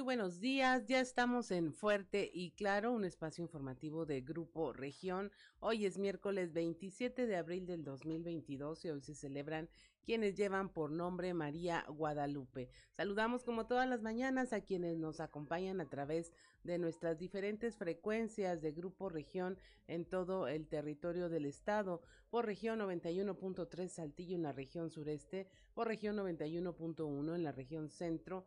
Muy buenos días, ya estamos en Fuerte y Claro, un espacio informativo de Grupo Región. Hoy es miércoles 27 de abril del 2022 y hoy se celebran quienes llevan por nombre María Guadalupe. Saludamos como todas las mañanas a quienes nos acompañan a través de nuestras diferentes frecuencias de Grupo Región en todo el territorio del estado, por región 91.3 Saltillo en la región sureste, por región 91.1 en la región centro,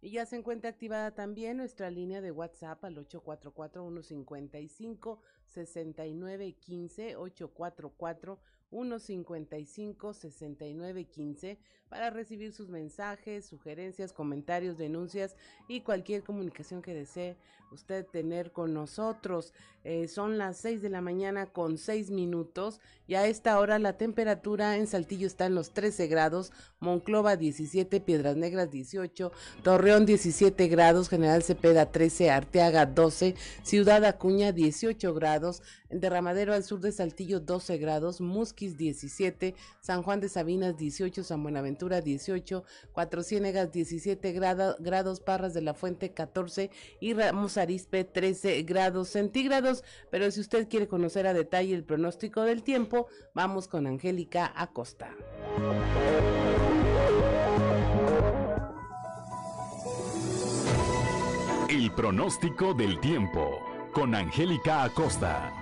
Y ya se encuentra activada también nuestra línea de WhatsApp al 844-155-6915, 844-155-6915 para recibir sus mensajes, sugerencias, comentarios, denuncias y cualquier comunicación que desee usted tener con nosotros. Eh, son las 6 de la mañana con 6 minutos y a esta hora la temperatura en Saltillo está en los 13 grados, Monclova 17, Piedras Negras 18, Torreón 17 grados, General Cepeda 13, Arteaga 12, Ciudad Acuña 18 grados, Derramadero al sur de Saltillo 12 grados, Musquis 17, San Juan de Sabinas 18, San Buenaventura 18, Cuatro Ciénegas 17 grados, Parras de la Fuente 14 y Ramos Arispe 13 grados centígrados. Pero si usted quiere conocer a detalle el pronóstico del tiempo, vamos con Angélica Acosta. El pronóstico del tiempo con Angélica Acosta.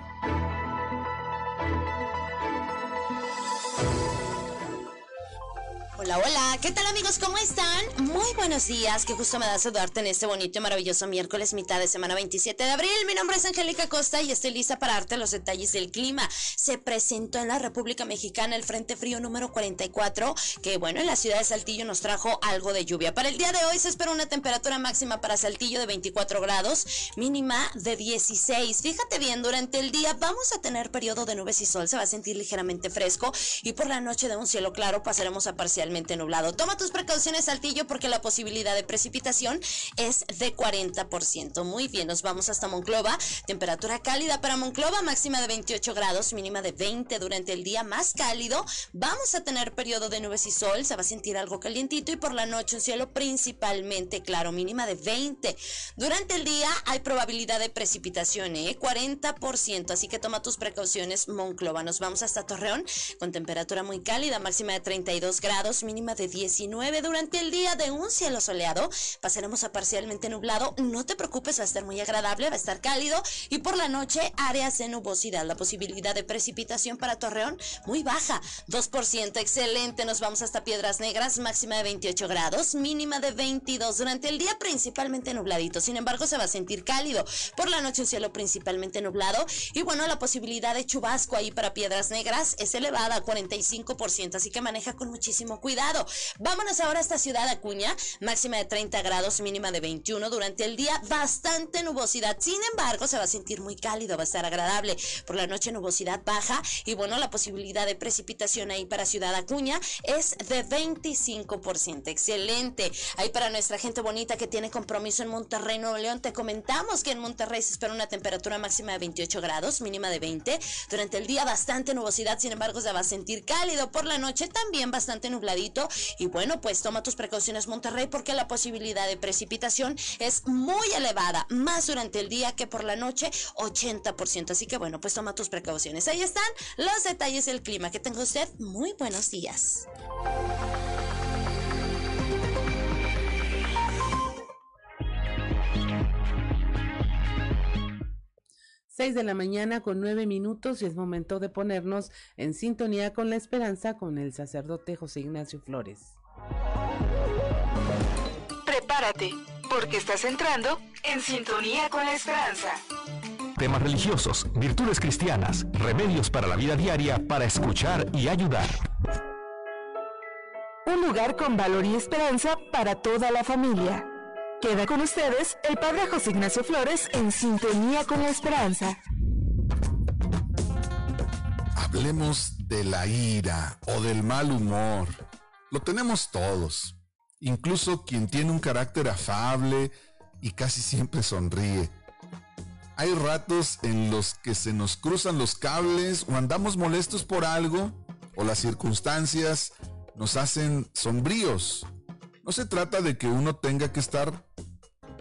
Hola, hola, ¿qué tal amigos? ¿Cómo están? Muy buenos días, qué gusto me da saludarte en este bonito y maravilloso miércoles, mitad de semana 27 de abril. Mi nombre es Angélica Costa y estoy lista para darte los detalles del clima. Se presentó en la República Mexicana el Frente Frío número 44, que bueno, en la ciudad de Saltillo nos trajo algo de lluvia. Para el día de hoy se espera una temperatura máxima para Saltillo de 24 grados, mínima de 16. Fíjate bien, durante el día vamos a tener periodo de nubes y sol, se va a sentir ligeramente fresco y por la noche de un cielo claro pasaremos a parcialmente nublado. Toma tus precauciones, Saltillo, porque la posibilidad de precipitación es de 40%. Muy bien, nos vamos hasta Monclova. Temperatura cálida para Monclova, máxima de 28 grados, mínima de 20 durante el día más cálido. Vamos a tener periodo de nubes y sol, se va a sentir algo calientito y por la noche un cielo principalmente claro, mínima de 20. Durante el día hay probabilidad de precipitación, ¿eh? 40%, así que toma tus precauciones, Monclova. Nos vamos hasta Torreón con temperatura muy cálida, máxima de 32 grados, mínima de 19 durante el día de un cielo soleado. Pasaremos a parcialmente nublado. No te preocupes, va a estar muy agradable, va a estar cálido. Y por la noche, áreas de nubosidad. La posibilidad de precipitación para Torreón muy baja, 2%. Excelente. Nos vamos hasta Piedras Negras, máxima de 28 grados, mínima de 22. Durante el día, principalmente nubladito. Sin embargo, se va a sentir cálido. Por la noche, un cielo principalmente nublado. Y bueno, la posibilidad de chubasco ahí para Piedras Negras es elevada, 45%. Así que maneja con muchísimo cuidado. Vámonos ahora a esta ciudad Acuña, máxima de 30 grados, mínima de 21 durante el día, bastante nubosidad. Sin embargo, se va a sentir muy cálido, va a estar agradable. Por la noche nubosidad baja y bueno, la posibilidad de precipitación ahí para Ciudad Acuña es de 25%. Excelente. Ahí para nuestra gente bonita que tiene compromiso en Monterrey, Nuevo León, te comentamos que en Monterrey se espera una temperatura máxima de 28 grados, mínima de 20. Durante el día bastante nubosidad, sin embargo, se va a sentir cálido. Por la noche también bastante y bueno, pues toma tus precauciones Monterrey porque la posibilidad de precipitación es muy elevada, más durante el día que por la noche, 80%. Así que bueno, pues toma tus precauciones. Ahí están los detalles del clima. Que tenga usted muy buenos días. 6 de la mañana con nueve minutos y es momento de ponernos en sintonía con la esperanza con el sacerdote José Ignacio Flores. Prepárate porque estás entrando en sintonía con la esperanza. Temas religiosos, virtudes cristianas, remedios para la vida diaria para escuchar y ayudar. Un lugar con valor y esperanza para toda la familia. Queda con ustedes el Padre José Ignacio Flores en sintonía con la esperanza. Hablemos de la ira o del mal humor. Lo tenemos todos. Incluso quien tiene un carácter afable y casi siempre sonríe. Hay ratos en los que se nos cruzan los cables o andamos molestos por algo o las circunstancias nos hacen sombríos. No se trata de que uno tenga que estar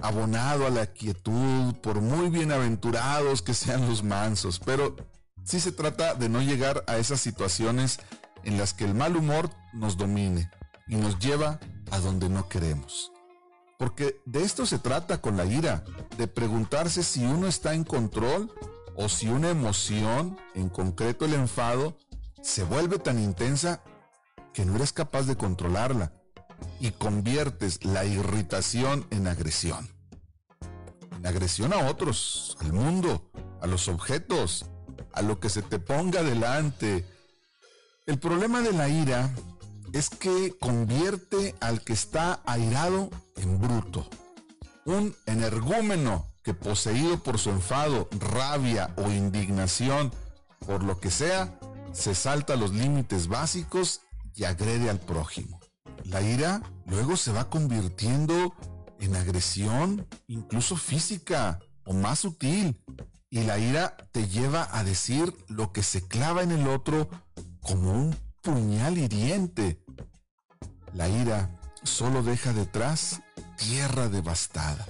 abonado a la quietud, por muy bienaventurados que sean los mansos, pero sí se trata de no llegar a esas situaciones en las que el mal humor nos domine y nos lleva a donde no queremos. Porque de esto se trata con la ira, de preguntarse si uno está en control o si una emoción, en concreto el enfado, se vuelve tan intensa que no eres capaz de controlarla y conviertes la irritación en agresión. En agresión a otros, al mundo, a los objetos, a lo que se te ponga delante. El problema de la ira es que convierte al que está airado en bruto. Un energúmeno que poseído por su enfado, rabia o indignación, por lo que sea, se salta los límites básicos y agrede al prójimo. La ira luego se va convirtiendo en agresión, incluso física o más sutil. Y la ira te lleva a decir lo que se clava en el otro como un puñal hiriente. La ira solo deja detrás tierra devastada.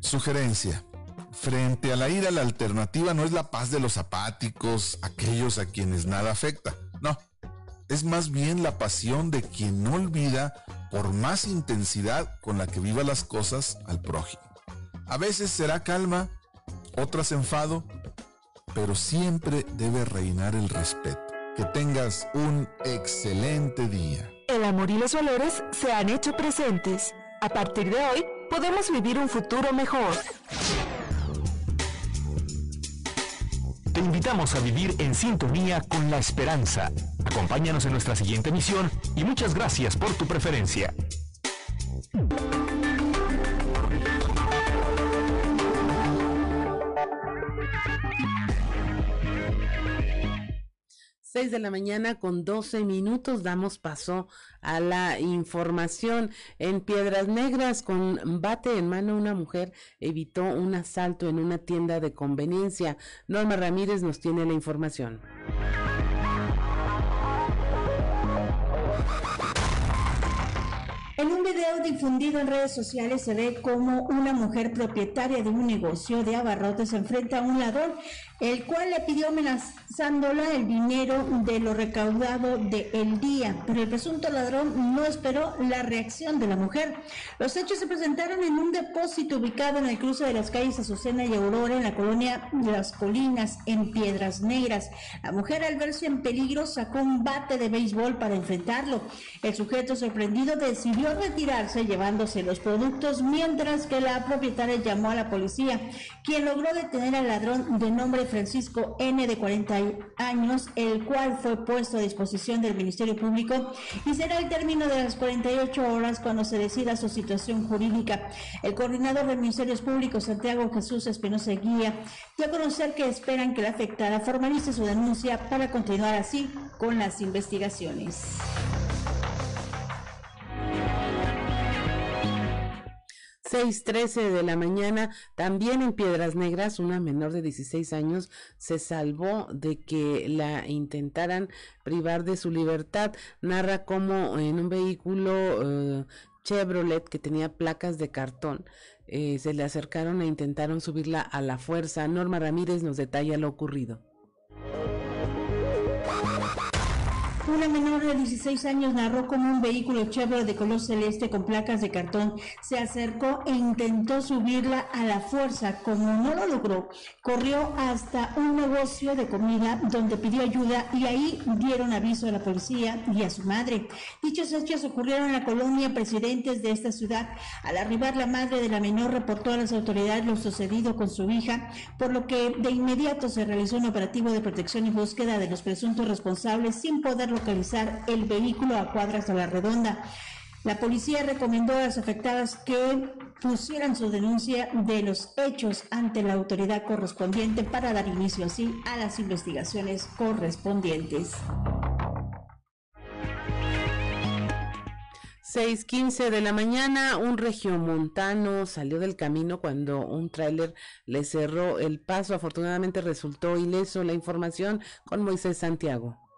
Sugerencia. Frente a la ira, la alternativa no es la paz de los apáticos, aquellos a quienes nada afecta. No, es más bien la pasión de quien no olvida por más intensidad con la que viva las cosas al prójimo. A veces será calma, otras enfado, pero siempre debe reinar el respeto. Que tengas un excelente día. El amor y los valores se han hecho presentes. A partir de hoy, podemos vivir un futuro mejor. Te invitamos a vivir en sintonía con la esperanza. Acompáñanos en nuestra siguiente misión y muchas gracias por tu preferencia. 6 de la mañana con 12 minutos damos paso a la información. En Piedras Negras, con bate en mano, una mujer evitó un asalto en una tienda de conveniencia. Norma Ramírez nos tiene la información. En un video difundido en redes sociales se ve como una mujer propietaria de un negocio de abarrotes enfrenta a un ladrón el cual le pidió amenazándola el dinero de lo recaudado de el día, pero el presunto ladrón no esperó la reacción de la mujer. Los hechos se presentaron en un depósito ubicado en el cruce de las calles Azucena y Aurora en la colonia Las Colinas en Piedras Negras. La mujer al verse en peligro sacó un bate de béisbol para enfrentarlo. El sujeto sorprendido decidió retirarse llevándose los productos mientras que la propietaria llamó a la policía, quien logró detener al ladrón de nombre Francisco N de 40 años, el cual fue puesto a disposición del Ministerio Público y será el término de las 48 horas cuando se decida su situación jurídica. El coordinador de Ministerios Públicos, Santiago Jesús Espinosa Guía, dio a conocer que esperan que la afectada formalice su denuncia para continuar así con las investigaciones. 6:13 de la mañana, también en Piedras Negras, una menor de 16 años se salvó de que la intentaran privar de su libertad. Narra cómo en un vehículo eh, Chevrolet que tenía placas de cartón eh, se le acercaron e intentaron subirla a la fuerza. Norma Ramírez nos detalla lo ocurrido. Una menor de 16 años narró cómo un vehículo Chevrolet de color celeste con placas de cartón se acercó e intentó subirla a la fuerza. Como no lo logró, corrió hasta un negocio de comida donde pidió ayuda y ahí dieron aviso a la policía y a su madre. Dichos hechos ocurrieron en la colonia Presidentes de esta ciudad. Al arribar la madre de la menor reportó a las autoridades lo sucedido con su hija, por lo que de inmediato se realizó un operativo de protección y búsqueda de los presuntos responsables sin poder localizar el vehículo a cuadras de la redonda. La policía recomendó a las afectadas que pusieran su denuncia de los hechos ante la autoridad correspondiente para dar inicio así a las investigaciones correspondientes. 6:15 de la mañana, un regiomontano salió del camino cuando un tráiler le cerró el paso. Afortunadamente resultó ileso. La información con Moisés Santiago.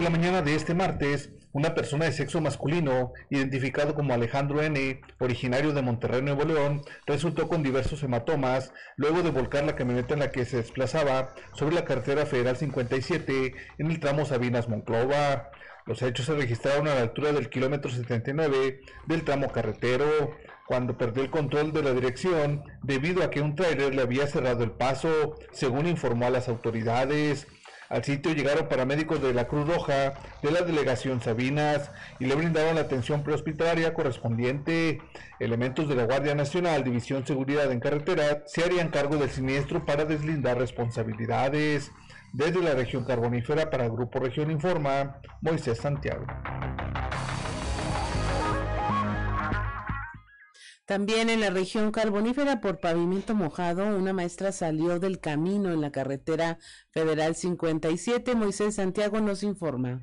La mañana de este martes, una persona de sexo masculino, identificado como Alejandro N., originario de Monterrey, Nuevo León, resultó con diversos hematomas luego de volcar la camioneta en la que se desplazaba sobre la carretera federal 57 en el tramo Sabinas-Monclova. Los hechos se registraron a la altura del kilómetro 79 del tramo carretero, cuando perdió el control de la dirección debido a que un tráiler le había cerrado el paso, según informó a las autoridades. Al sitio llegaron paramédicos de la Cruz Roja, de la delegación Sabinas, y le brindaron la atención prehospitalaria correspondiente. Elementos de la Guardia Nacional, División Seguridad en Carretera, se harían cargo del siniestro para deslindar responsabilidades. Desde la región carbonífera para Grupo Región Informa, Moisés Santiago. También en la región carbonífera por pavimento mojado, una maestra salió del camino en la carretera federal 57. Moisés Santiago nos informa.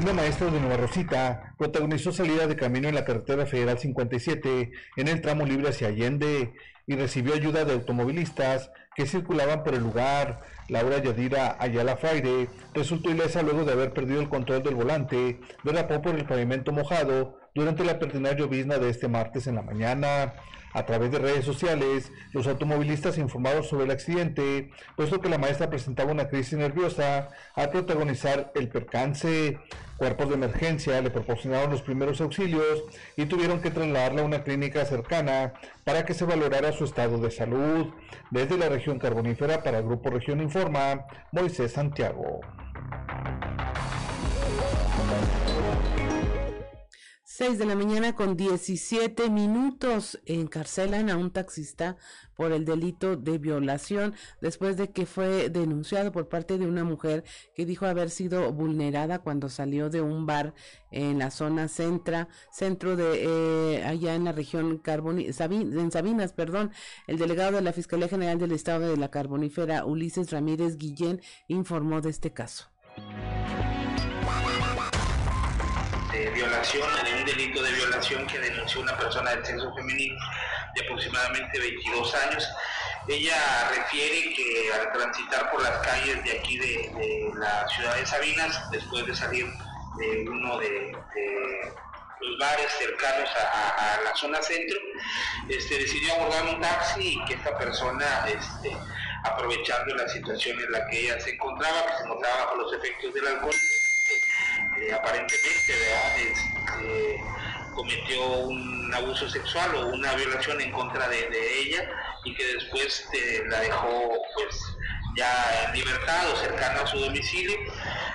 Una maestra de Nueva Rosita protagonizó salida de camino en la carretera federal 57 en el tramo libre hacia Allende y recibió ayuda de automovilistas que circulaban por el lugar. Laura Yadira Ayala Fraire resultó ilesa luego de haber perdido el control del volante, derrapó por el pavimento mojado durante la pertinaz llovizna de este martes en la mañana. A través de redes sociales, los automovilistas informaron sobre el accidente, puesto que la maestra presentaba una crisis nerviosa al protagonizar el percance. Cuerpos de emergencia le proporcionaron los primeros auxilios y tuvieron que trasladarla a una clínica cercana para que se valorara su estado de salud. Desde la región carbonífera para Grupo Región Informa, Moisés Santiago. 6 de la mañana con 17 minutos encarcelan a un taxista por el delito de violación después de que fue denunciado por parte de una mujer que dijo haber sido vulnerada cuando salió de un bar en la zona centra, centro de eh, allá en la región Carboni, en Sabinas, perdón. El delegado de la Fiscalía General del Estado de la Carbonífera, Ulises Ramírez Guillén, informó de este caso violación, un delito de violación que denunció una persona del sexo femenino de aproximadamente 22 años. Ella refiere que al transitar por las calles de aquí de, la ciudad de Sabinas, después de salir de uno de, los bares cercanos a, la zona centro, este, decidió abordar un taxi y que esta persona, este, aprovechando la situación en la que ella se encontraba, que se encontraba bajo los efectos del alcohol, aparentemente este, cometió un abuso sexual o una violación en contra de, ella y que después eh, la dejó pues ya en libertad o cercana a su domicilio.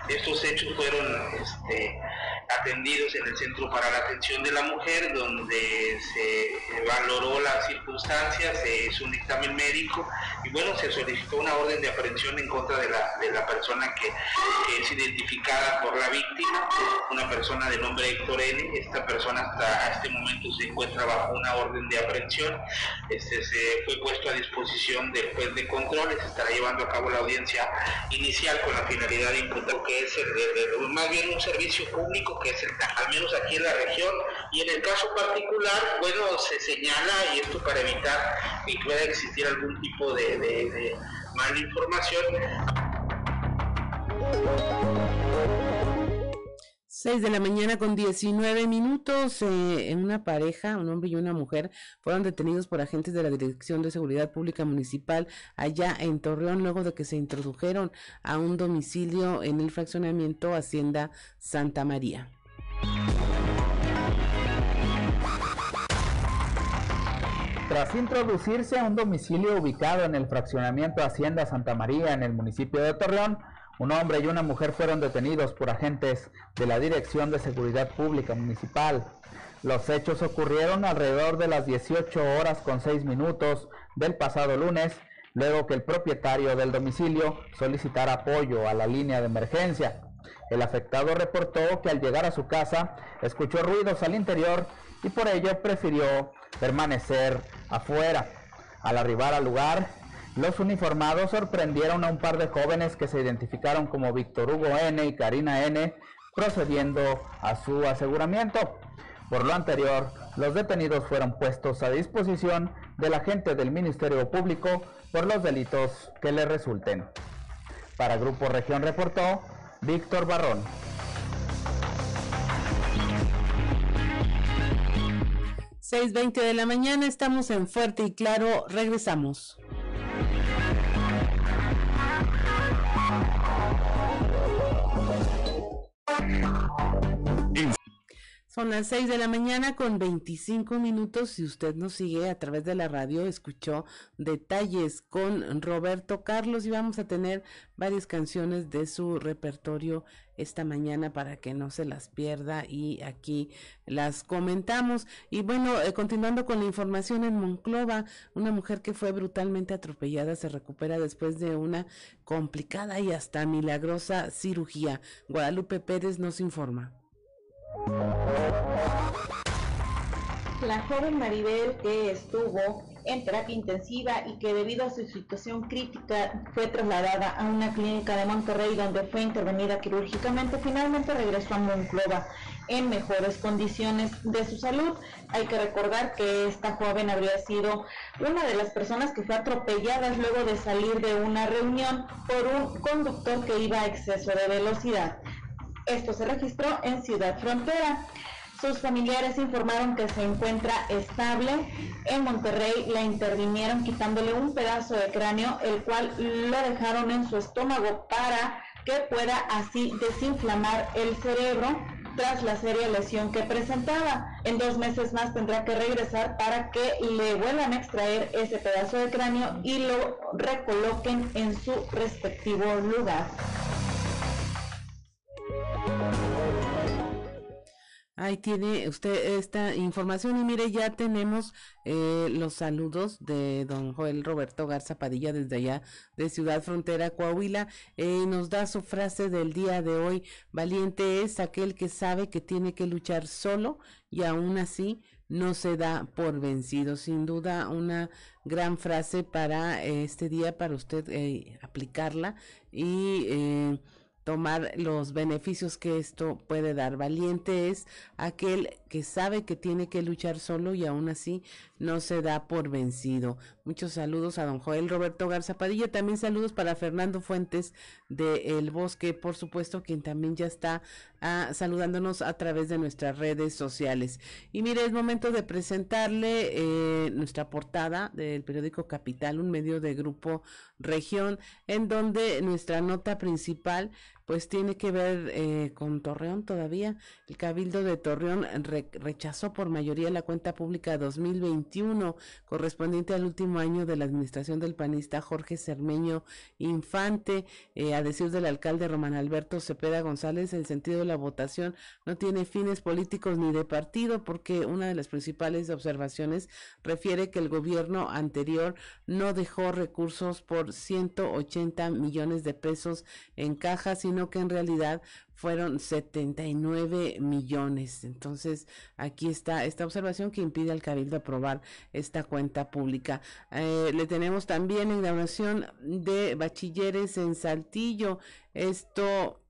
Estos hechos fueron este, atendidos en el Centro para la Atención de la Mujer, donde se valoró las circunstancias, se hizo un dictamen médico y bueno, se solicitó una orden de aprehensión en contra de la, de la persona que, es identificada por la víctima, una persona de nombre Héctor N. Esta persona hasta este momento se encuentra bajo una orden de aprehensión, este, se fue puesto a disposición del juez de control, se estará llevando a cabo la audiencia inicial con la finalidad de imputar que es más bien un servicio público que es el, al menos aquí en la región, y en el caso particular, bueno, se señala, y esto para evitar que pueda existir algún tipo de, de, mala información. 6 de la mañana con 19 minutos. Eh, en una pareja, un hombre y una mujer, fueron detenidos por agentes de la Dirección de Seguridad Pública Municipal allá en Torreón luego de que se introdujeron a un domicilio en el fraccionamiento Hacienda Santa María. Tras introducirse a un domicilio ubicado en el fraccionamiento Hacienda Santa María en el municipio de Torreón, un hombre y una mujer fueron detenidos por agentes de la Dirección de Seguridad Pública Municipal. Los hechos ocurrieron alrededor de las 18 horas con 6 minutos del pasado lunes, luego que el propietario del domicilio solicitara apoyo a la línea de emergencia. El afectado reportó que al llegar a su casa escuchó ruidos al interior y por ello prefirió permanecer afuera. Al arribar al lugar, los uniformados sorprendieron a un par de jóvenes que se identificaron como Víctor Hugo N y Karina N, procediendo a su aseguramiento. Por lo anterior, los detenidos fueron puestos a disposición del agente del Ministerio Público por los delitos que le resulten. Para Grupo Región reportó Víctor Barrón. 6.20 de la mañana, estamos en Fuerte y Claro, regresamos. Son las 6 de la mañana con 25 minutos. Si usted nos sigue a través de la radio, escuchó detalles con Roberto Carlos y vamos a tener varias canciones de su repertorio esta mañana para que no se las pierda y aquí las comentamos. Y bueno, eh, continuando con la información en Monclova, una mujer que fue brutalmente atropellada se recupera después de una complicada y hasta milagrosa cirugía. Guadalupe Pérez nos informa. La joven Maribel que estuvo en terapia intensiva y que debido a su situación crítica fue trasladada a una clínica de Monterrey donde fue intervenida quirúrgicamente, finalmente regresó a Monclova en mejores condiciones de su salud. Hay que recordar que esta joven habría sido una de las personas que fue atropellada luego de salir de una reunión por un conductor que iba a exceso de velocidad. Esto se registró en Ciudad Frontera. Sus familiares informaron que se encuentra estable. En Monterrey la intervinieron quitándole un pedazo de cráneo, el cual lo dejaron en su estómago para que pueda así desinflamar el cerebro tras la seria lesión que presentaba. En dos meses más tendrá que regresar para que le vuelvan a extraer ese pedazo de cráneo y lo recoloquen en su respectivo lugar. Ahí tiene usted esta información y mire, ya tenemos eh, los saludos de don Joel Roberto Garza Padilla desde allá de Ciudad Frontera, Coahuila. Eh, nos da su frase del día de hoy, valiente es aquel que sabe que tiene que luchar solo y aún así no se da por vencido. Sin duda una gran frase para este día, para usted eh, aplicarla y tomar los beneficios que esto puede dar. Valiente es aquel que sabe que tiene que luchar solo y aún así no se da por vencido. Muchos saludos a don Joel Roberto Garza Padilla, también saludos para Fernando Fuentes de El Bosque, por supuesto, quien también ya está ah, saludándonos a través de nuestras redes sociales. Y mire, es momento de presentarle eh, nuestra portada del periódico Capital, un medio de grupo región, en donde nuestra nota principal pues tiene que ver eh, con Torreón todavía. El Cabildo de Torreón rechazó por mayoría la cuenta pública 2021 correspondiente al último año de la administración del panista Jorge Cermeño Infante. Eh, a decir del alcalde Román Alberto Cepeda González, el sentido de la votación no tiene fines políticos ni de partido porque una de las principales observaciones refiere que el gobierno anterior no dejó recursos por 180 millones de pesos en caja, sino que en realidad fueron 79 millones. Entonces, aquí está esta observación que impide al Cabildo aprobar esta cuenta pública. Eh, le tenemos también inauguración de bachilleres en Saltillo. Esto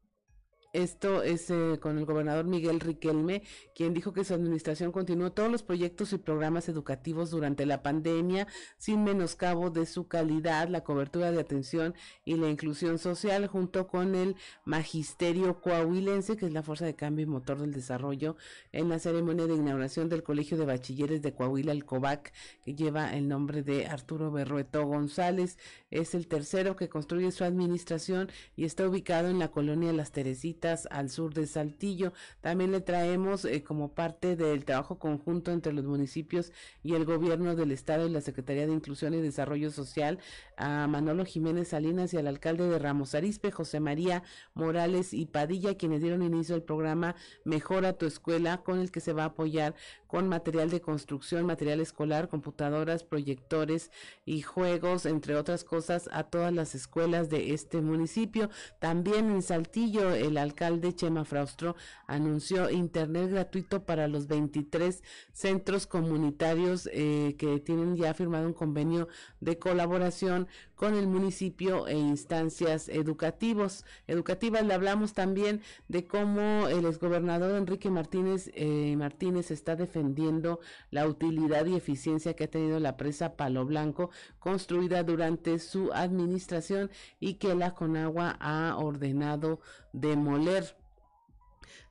Esto es eh, con el gobernador Miguel Riquelme, quien dijo que su administración continuó todos los proyectos y programas educativos durante la pandemia, sin menoscabo de su calidad, la cobertura de atención y la inclusión social, junto con el magisterio coahuilense, que es la fuerza de cambio y motor del desarrollo, en la ceremonia de inauguración del Colegio de Bachilleres de Coahuila, el COVAC, que lleva el nombre de Arturo Berrueto González. Es el tercero que construye su administración y está ubicado en la colonia Las Teresitas al sur de Saltillo. También le traemos eh, como parte del trabajo conjunto entre los municipios y el gobierno del estado y la Secretaría de Inclusión y Desarrollo Social a Manolo Jiménez Salinas y al alcalde de Ramos Arispe, José María Morales y Padilla, quienes dieron inicio al programa Mejora tu escuela, con el que se va a apoyar con material de construcción, material escolar, computadoras, proyectores y juegos, entre otras cosas, a todas las escuelas de este municipio. También en Saltillo, el alcalde Chema Fraustro anunció internet gratuito para los 23 centros comunitarios eh, que tienen ya firmado un convenio de colaboración con el municipio e instancias educativos. Educativas le hablamos también de cómo el exgobernador Enrique Martínez eh, Martínez está defendiendo la utilidad y eficiencia que ha tenido la presa Palo Blanco construida durante su administración y que la Conagua ha ordenado demoler.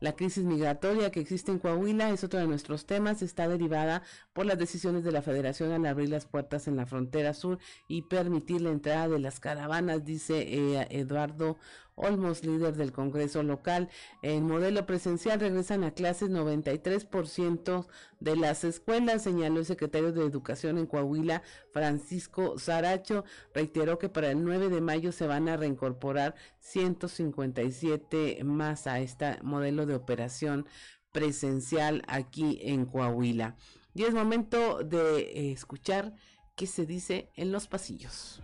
La crisis migratoria que existe en Coahuila es otro de nuestros temas. Está derivada por las decisiones de la Federación al abrir las puertas en la frontera sur y permitir la entrada de las caravanas, dice eh, Eduardo Olmos, líder del Congreso local. En modelo presencial regresan a clases 93% de las escuelas, señaló el secretario de Educación en Coahuila, Francisco Saracho. Reiteró que para el 9 de mayo se van a reincorporar 157 más a este modelo de operación presencial aquí en Coahuila. Y es momento de eh, escuchar qué se dice en los pasillos.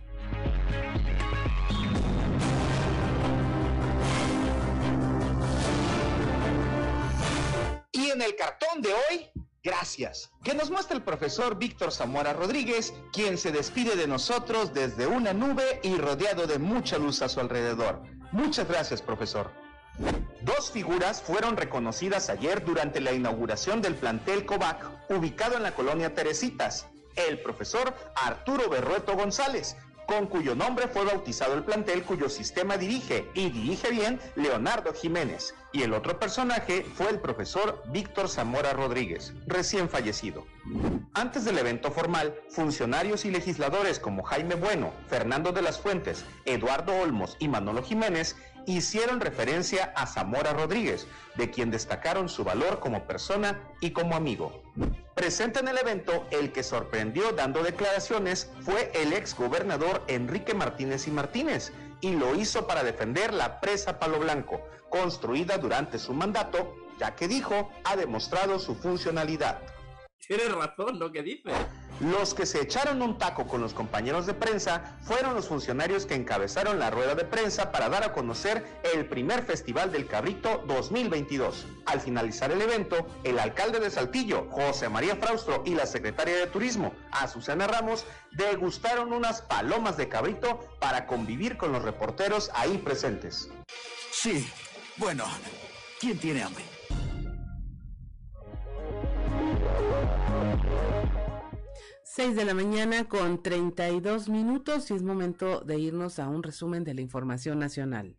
En el cartón de hoy, gracias, que nos muestra el profesor Víctor Zamora Rodríguez, quien se despide de nosotros desde una nube y rodeado de mucha luz a su alrededor. Muchas gracias, profesor. Dos figuras fueron reconocidas ayer durante la inauguración del plantel COVAC, ubicado en la colonia Teresitas. El profesor Arturo Berrueto González, con cuyo nombre fue bautizado el plantel cuyo sistema dirige y dirige bien Leonardo Jiménez. Y el otro personaje fue el profesor Víctor Zamora Rodríguez, recién fallecido. Antes del evento formal, funcionarios y legisladores como Jaime Bueno, Fernando de las Fuentes, Eduardo Olmos y Manolo Jiménez hicieron referencia a Zamora Rodríguez, de quien destacaron su valor como persona y como amigo. Presente en el evento, el que sorprendió dando declaraciones fue el ex gobernador Enrique Martínez y Martínez, y lo hizo para defender la presa Palo Blanco, construida durante su mandato, ya que dijo ha demostrado su funcionalidad. Tienes razón lo que dice. Los que se echaron un taco con los compañeros de prensa fueron los funcionarios que encabezaron la rueda de prensa para dar a conocer el primer Festival del Cabrito 2022. Al finalizar el evento, el alcalde de Saltillo, José María Fraustro, y la secretaria de Turismo, Azucena Ramos, degustaron unas palomas de cabrito para convivir con los reporteros ahí presentes. Sí, bueno, ¿quién tiene hambre? 6 de la mañana con 32 minutos y es momento de irnos a un resumen de la información nacional.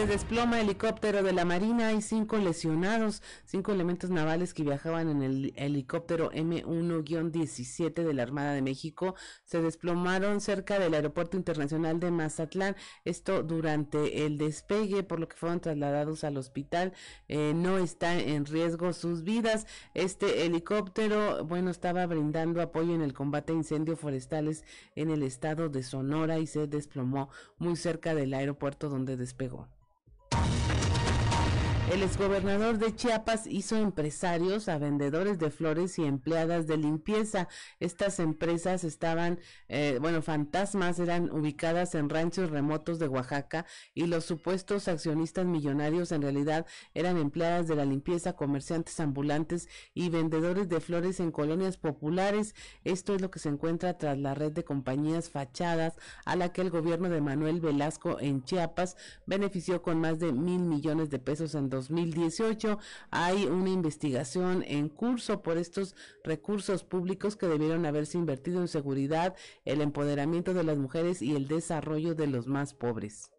Se desploma helicóptero de la Marina. y cinco lesionados, cinco elementos navales que viajaban en el helicóptero M1-17 de la Armada de México. Se desplomaron cerca del Aeropuerto Internacional de Mazatlán. Esto durante el despegue, por lo que fueron trasladados al hospital. Eh, no está en riesgo sus vidas. Este helicóptero, bueno, estaba brindando apoyo en el combate a incendios forestales en el estado de Sonora y se desplomó muy cerca del aeropuerto donde despegó. El exgobernador de Chiapas hizo empresarios a vendedores de flores y empleadas de limpieza. Estas empresas estaban, eh, bueno, fantasmas, eran ubicadas en ranchos remotos de Oaxaca y los supuestos accionistas millonarios en realidad eran empleadas de la limpieza, comerciantes ambulantes y vendedores de flores en colonias populares. Esto es lo que se encuentra tras la red de compañías fachadas a la que el gobierno de Manuel Velasco en Chiapas benefició con más de mil millones de pesos en 2018. Hay una investigación en curso por estos recursos públicos que debieron haberse invertido en seguridad, el empoderamiento de las mujeres y el desarrollo de los más pobres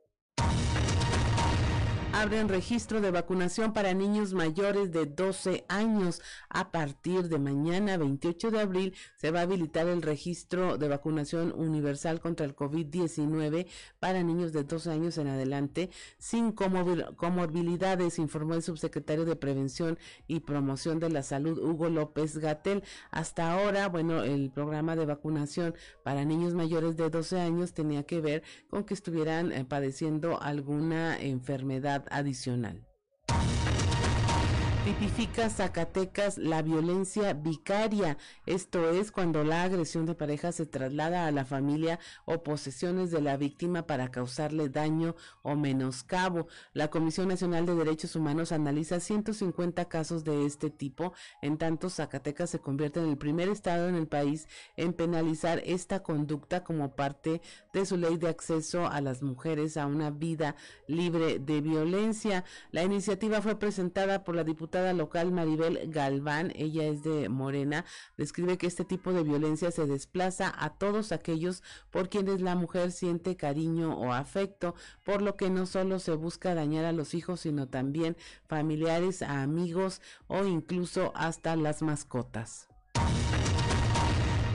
abren registro de vacunación para niños mayores de 12 años. A partir de mañana, 28 de abril, se va a habilitar el registro de vacunación universal contra el COVID-19 para niños de 12 años en adelante, sin comorbilidades, informó el subsecretario de Prevención y Promoción de la Salud, Hugo López Gatel. Hasta ahora, bueno, el programa de vacunación para niños mayores de 12 años tenía que ver con que estuvieran eh, padeciendo alguna enfermedad adicional. Tipifica Zacatecas la violencia vicaria, esto es cuando la agresión de pareja se traslada a la familia o posesiones de la víctima para causarle daño o menoscabo. La Comisión Nacional de Derechos Humanos analiza 150 casos de este tipo, en tanto Zacatecas se convierte en el primer estado en el país en penalizar esta conducta como parte de su ley de acceso a las mujeres a una vida libre de violencia. La iniciativa fue presentada por la diputada local Maribel Galván, ella es de Morena, describe que este tipo de violencia se desplaza a todos aquellos por quienes la mujer siente cariño o afecto, por lo que no solo se busca dañar a los hijos, sino también familiares, a amigos o incluso hasta las mascotas.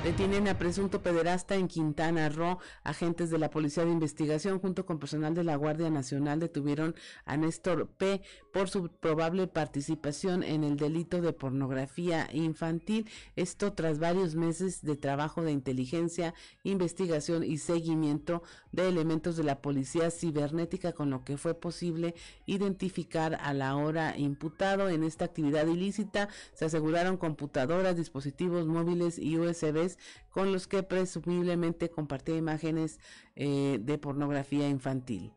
Detienen a presunto pederasta en Quintana Roo. Agentes de la Policía de Investigación junto con personal de la Guardia Nacional detuvieron a Néstor P. por su probable participación en el delito de pornografía infantil. Esto tras varios meses de trabajo de inteligencia, investigación y seguimiento de elementos de la Policía Cibernética con lo que fue posible identificar a la hora imputado en esta actividad ilícita. Se aseguraron computadoras, dispositivos móviles y USBs con los que presumiblemente compartía imágenes eh, de pornografía infantil.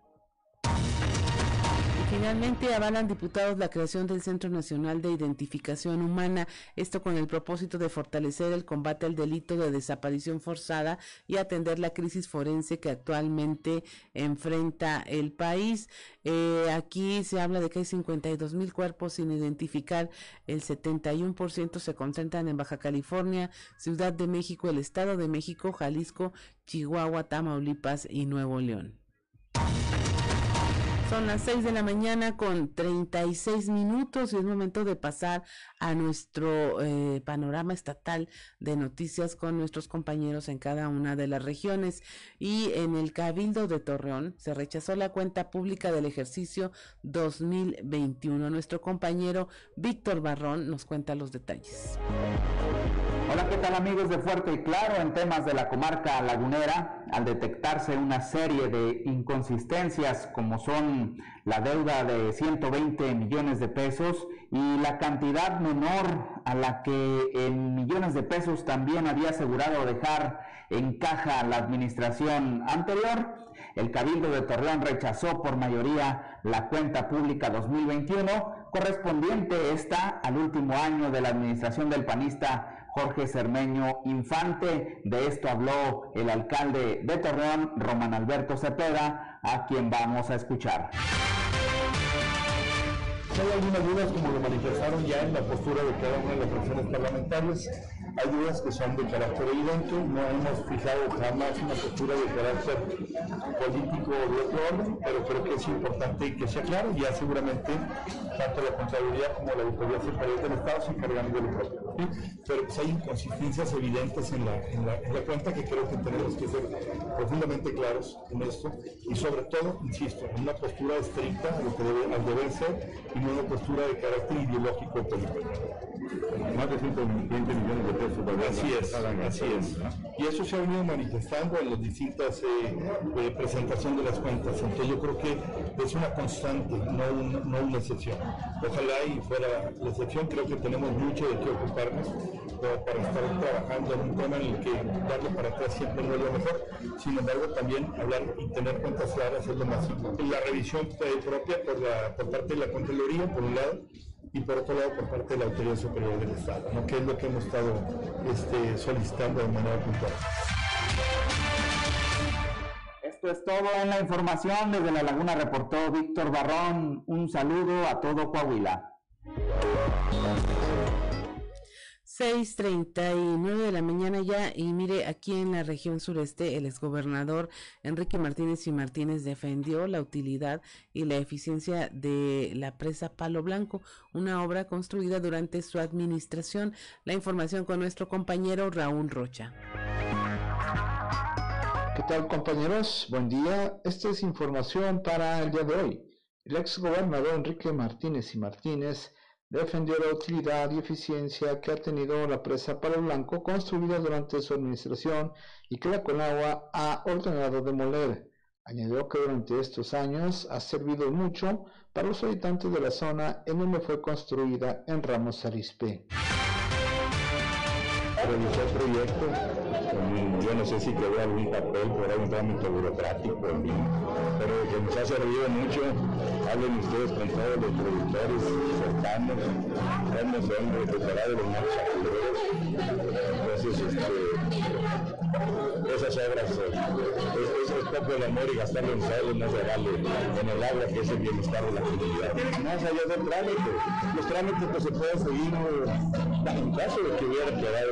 Finalmente avalan diputados la creación del Centro Nacional de Identificación Humana, esto con el propósito de fortalecer el combate al delito de desaparición forzada y atender la crisis forense que actualmente enfrenta el país. Eh, aquí se habla de que hay 52 mil cuerpos sin identificar, el 71% se concentran en Baja California, Ciudad de México, el Estado de México, Jalisco, Chihuahua, Tamaulipas y Nuevo León. Son las 6 de la mañana con 36 minutos y es momento de pasar a nuestro eh, panorama estatal de noticias con nuestros compañeros en cada una de las regiones. Y en el Cabildo de Torreón se rechazó la cuenta pública del ejercicio 2021. Nuestro compañero Víctor Barrón nos cuenta los detalles. Hola, ¿qué tal amigos de Fuerte y Claro? En temas de la comarca lagunera, al detectarse una serie de inconsistencias como son la deuda de 120 millones de pesos y la cantidad menor a la que en millones de pesos también había asegurado dejar en caja la administración anterior, el Cabildo de Torreón rechazó por mayoría la cuenta pública 2021 correspondiente esta al último año de la administración del panista Jorge Cermeño Infante. De esto habló el alcalde de Torreón, Román Alberto Cepeda, a quien vamos a escuchar. hay algunas dudas, como lo manifestaron ya en la postura de cada una de las fracciones parlamentarias, hay dudas que son de carácter evidente, no hemos fijado jamás una postura de carácter político o de otro orden, pero creo que es importante que sea claro, ya seguramente tanto la Contraloría como la Auditoría Superior del Estado se encargan de lo propio. Pero pues hay inconsistencias evidentes en la, en, la, cuenta que creo que tenemos que ser profundamente claros en esto y sobre todo, insisto, en una postura estricta a lo que debe, al deber ser y no una postura de carácter ideológico político. más de 120 millones de pesos. Así es, así es. Y eso se ha venido manifestando en las distintas eh, eh, presentaciones de las cuentas. Entonces yo creo que es una constante, no, no una excepción. Ojalá y fuera la excepción, creo que tenemos mucho de qué ocuparnos para estar trabajando en un tema en el que darle para atrás siempre no es lo mejor. Sin embargo, también hablar y tener cuentas claras es lo más importante. La revisión propia por, la, por parte de la Contraloría, por un lado, y por otro lado por parte de la Autoridad Superior del Estado, ¿no? que es lo que hemos estado este, solicitando de manera puntual. Esto es todo en la información. Desde La Laguna reportó Víctor Barrón. Un saludo a todo Coahuila. 6:39 de la mañana ya y mire, aquí en la región sureste el exgobernador Enrique Martínez y Martínez defendió la utilidad y la eficiencia de la presa Palo Blanco, una obra construida durante su administración. La información con nuestro compañero Raúl Rocha. ¿Qué tal compañeros? Buen día. Esta es información para el día de hoy. El exgobernador Enrique Martínez y Martínez defendió la utilidad y eficiencia que ha tenido la presa Palo Blanco construida durante su administración y que la Conagua ha ordenado demoler. Añadió que durante estos años ha servido mucho para los habitantes de la zona en donde fue construida en Ramos Arizpe. El proyecto, yo no sé si quedó algún papel por algún trámite burocrático, pero que nos ha servido mucho. Hablen ustedes con todos los productores cercanos, cómo son recuperados los más Entonces, este, esas obras, es, es, poco el amor y gastarlo en sal, no se vale en el agua, que es el bienestar de la comunidad. Más allá del trámite, los trámites pues se pueden seguir en caso de que hubiera quedado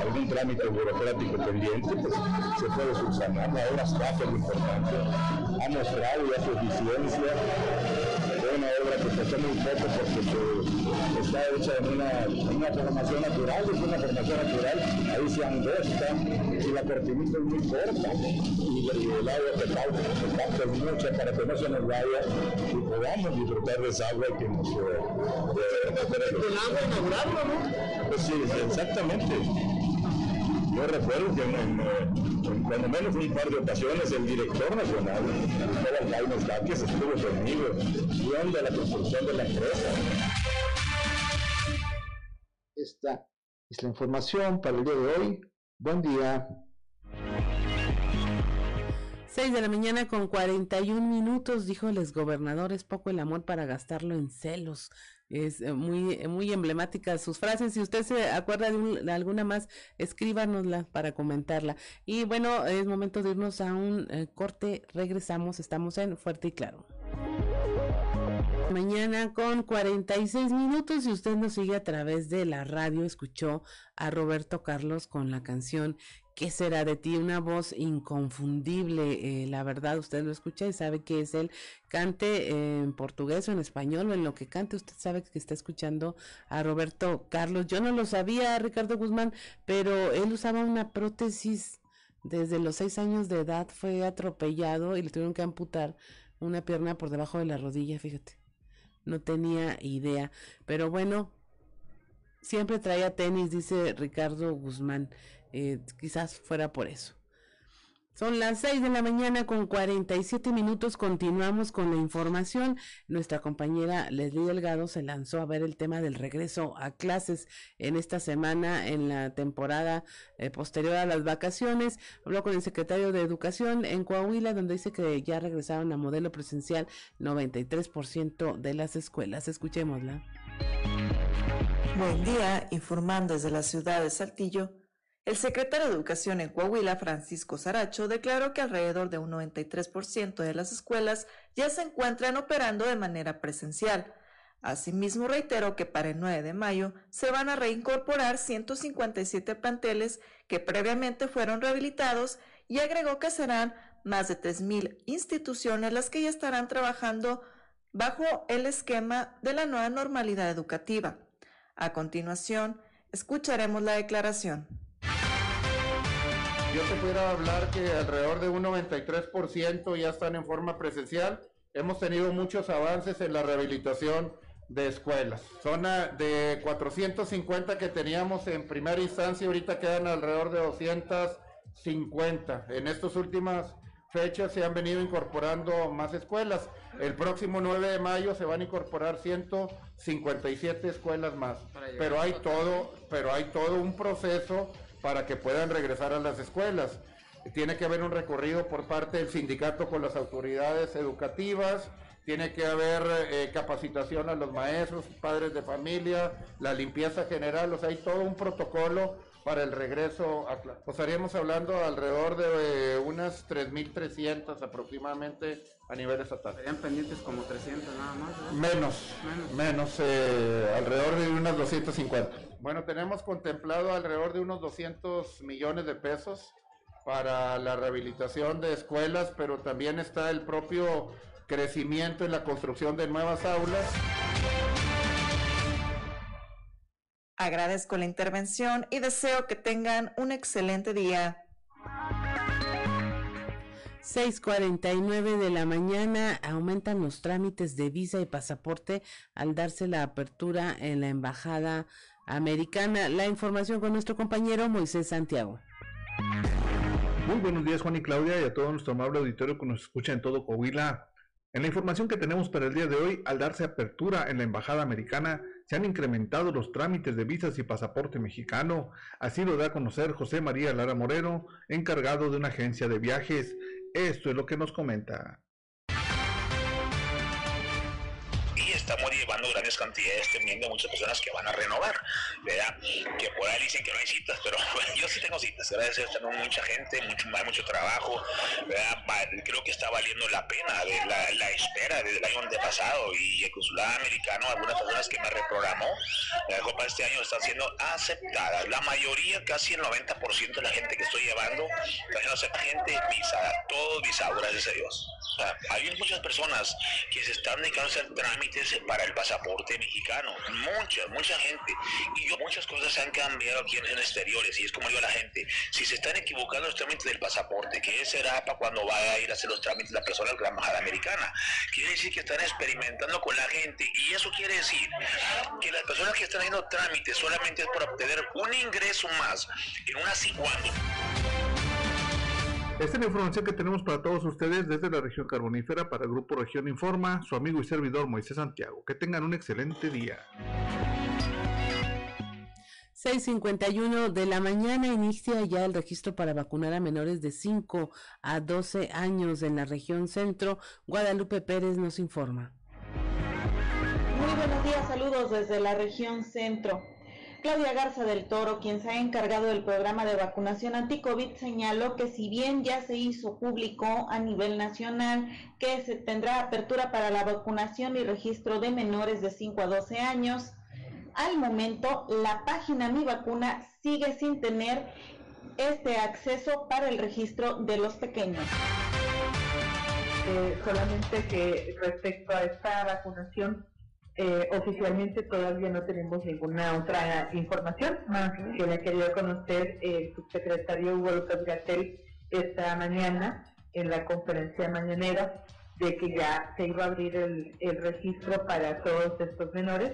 algún trámite burocrático pendiente, pues se puede subsanar. La obra está, es lo importante. Ha mostrado ya su eficiencia, una obra que costó muy poco porque está hecha en una, formación natural, es una formación natural, ahí se angosta y la cortinita es muy corta y, el agua que falta, es mucha para que no se nos vaya y podamos disfrutar de esa agua que nos... Eh, el agua inaugurarlo, ¿no? Pues sí, exactamente. Yo recuerdo que en, cuando menos un par de ocasiones el director nacional, el Jaime Sáquez, estuvo conmigo viendo la construcción de la empresa. Esta es la información para el día de hoy. Buen día. 6 de la mañana con 41 minutos, dijo el exgobernador, es poco el amor para gastarlo en celos es eh, muy, eh, muy emblemática sus frases. Si usted se acuerda de, alguna más, escríbanosla para comentarla. Y bueno, es momento de irnos a un eh, corte. Regresamos, estamos en Fuerte y Claro. Mañana con 46 minutos y usted nos sigue a través de la radio, escuchó a Roberto Carlos con la canción ¿Qué será de ti? Una voz inconfundible, eh, la verdad, usted lo escucha y sabe que es él. Cante en portugués o en español o en lo que cante, usted sabe que está escuchando a Roberto Carlos. Yo no lo sabía, Ricardo Guzmán, pero él usaba una prótesis desde los seis años de edad, fue atropellado y le tuvieron que amputar una pierna por debajo de la rodilla, fíjate. No tenía idea, pero bueno, siempre traía tenis, dice Ricardo Guzmán. Eh, quizás fuera por eso. Son las 6 de la mañana con 47 minutos. Continuamos con la información. Nuestra compañera Leslie Delgado se lanzó a ver el tema del regreso a clases en esta semana, en la temporada eh, posterior a las vacaciones. Habló con el secretario de Educación en Coahuila, donde dice que ya regresaron a modelo presencial 93% de las escuelas. Escuchémosla. Buen día, informando desde la ciudad de Saltillo. El secretario de Educación en Coahuila, Francisco Saracho, declaró que alrededor de un 93% de las escuelas ya se encuentran operando de manera presencial. Asimismo, reiteró que para el 9 de mayo se van a reincorporar 157 planteles que previamente fueron rehabilitados y agregó que serán más de 3.000 instituciones las que ya estarán trabajando bajo el esquema de la nueva normalidad educativa. A continuación, escucharemos la declaración. Yo te pudiera hablar que alrededor de un 93% ya están en forma presencial. Hemos tenido muchos avances en la rehabilitación de escuelas. Son ah, de 450 que teníamos en primera instancia, ahorita quedan alrededor de 250. En estas últimas fechas se han venido incorporando más escuelas. El próximo 9 de mayo se van a incorporar 157 escuelas más. Pero hay todo, pero hay todo un proceso para que puedan regresar a las escuelas. Tiene que haber un recorrido por parte del sindicato con las autoridades educativas, tiene que haber eh, capacitación a los maestros, padres de familia, la limpieza general, o sea, hay todo un protocolo para el regreso a. Pues estaríamos hablando alrededor de eh, unas 3.300 aproximadamente a nivel estatal. Serían pendientes como 300 nada más. Menos, menos, eh, alrededor de unas 250. Bueno, tenemos contemplado alrededor de unos 200 millones de pesos para la rehabilitación de escuelas, pero también está el propio crecimiento en la construcción de nuevas aulas. Agradezco la intervención y deseo que tengan un excelente día. 6:49 de la mañana aumentan los trámites de visa y pasaporte al darse la apertura en la embajada americana. La información con nuestro compañero Moisés Santiago. Muy buenos días Juan y Claudia y a todo nuestro amable auditorio que nos escucha en todo Coahuila. En la información que tenemos para el día de hoy, al darse apertura en la Embajada Americana, se han incrementado los trámites de visas y pasaporte mexicano. Así lo da a conocer José María Lara Moreno, encargado de una agencia de viajes. Esto es lo que nos comenta. Estamos llevando grandes cantidades teniendo muchas personas que van a renovar, ¿verdad? Que por ahí dicen que no hay citas, pero yo sí tengo citas, gracias a mucha gente, mucho, hay mucho trabajo, ¿verdad? Creo que está valiendo la pena de la, espera desde el año antepasado y el consulado americano, algunas personas que me reprogramó, la para este año están siendo aceptadas. La mayoría, casi el 90% de la gente que estoy llevando, está gente visada, todos visados, gracias a Dios. hay muchas personas que se están dedicando a hacer trámites para el pasaporte mexicano. Mucha, mucha gente. Y yo, muchas cosas han cambiado aquí en, exteriores. Y es como digo a la gente, si se están equivocando los trámites del pasaporte, ¿qué será para cuando vaya a ir a hacer los trámites la persona de la embajada americana? Quiere decir que están experimentando con la gente. Y eso quiere decir que las personas que están haciendo trámites solamente es por obtener un ingreso más en una ciguana. Esta es la información que tenemos para todos ustedes desde la región carbonífera para el Grupo Región Informa, su amigo y servidor Moisés Santiago. Que tengan un excelente día. 6.51 de la mañana inicia ya el registro para vacunar a menores de 5 a 12 años en la región centro. Guadalupe Pérez nos informa. Muy buenos días, saludos desde la región centro. Claudia Garza del Toro, quien se ha encargado del programa de vacunación anti-COVID, señaló que si bien ya se hizo público a nivel nacional que se tendrá apertura para la vacunación y registro de menores de 5 a 12 años, al momento la página Mi Vacuna sigue sin tener este acceso para el registro de los pequeños. Eh, solamente que respecto a esta vacunación eh, oficialmente todavía no tenemos ninguna otra información más que le ha querido conocer. El subsecretario Hugo López Gatel esta mañana en la conferencia mañanera de que ya se iba a abrir el, registro para todos estos menores,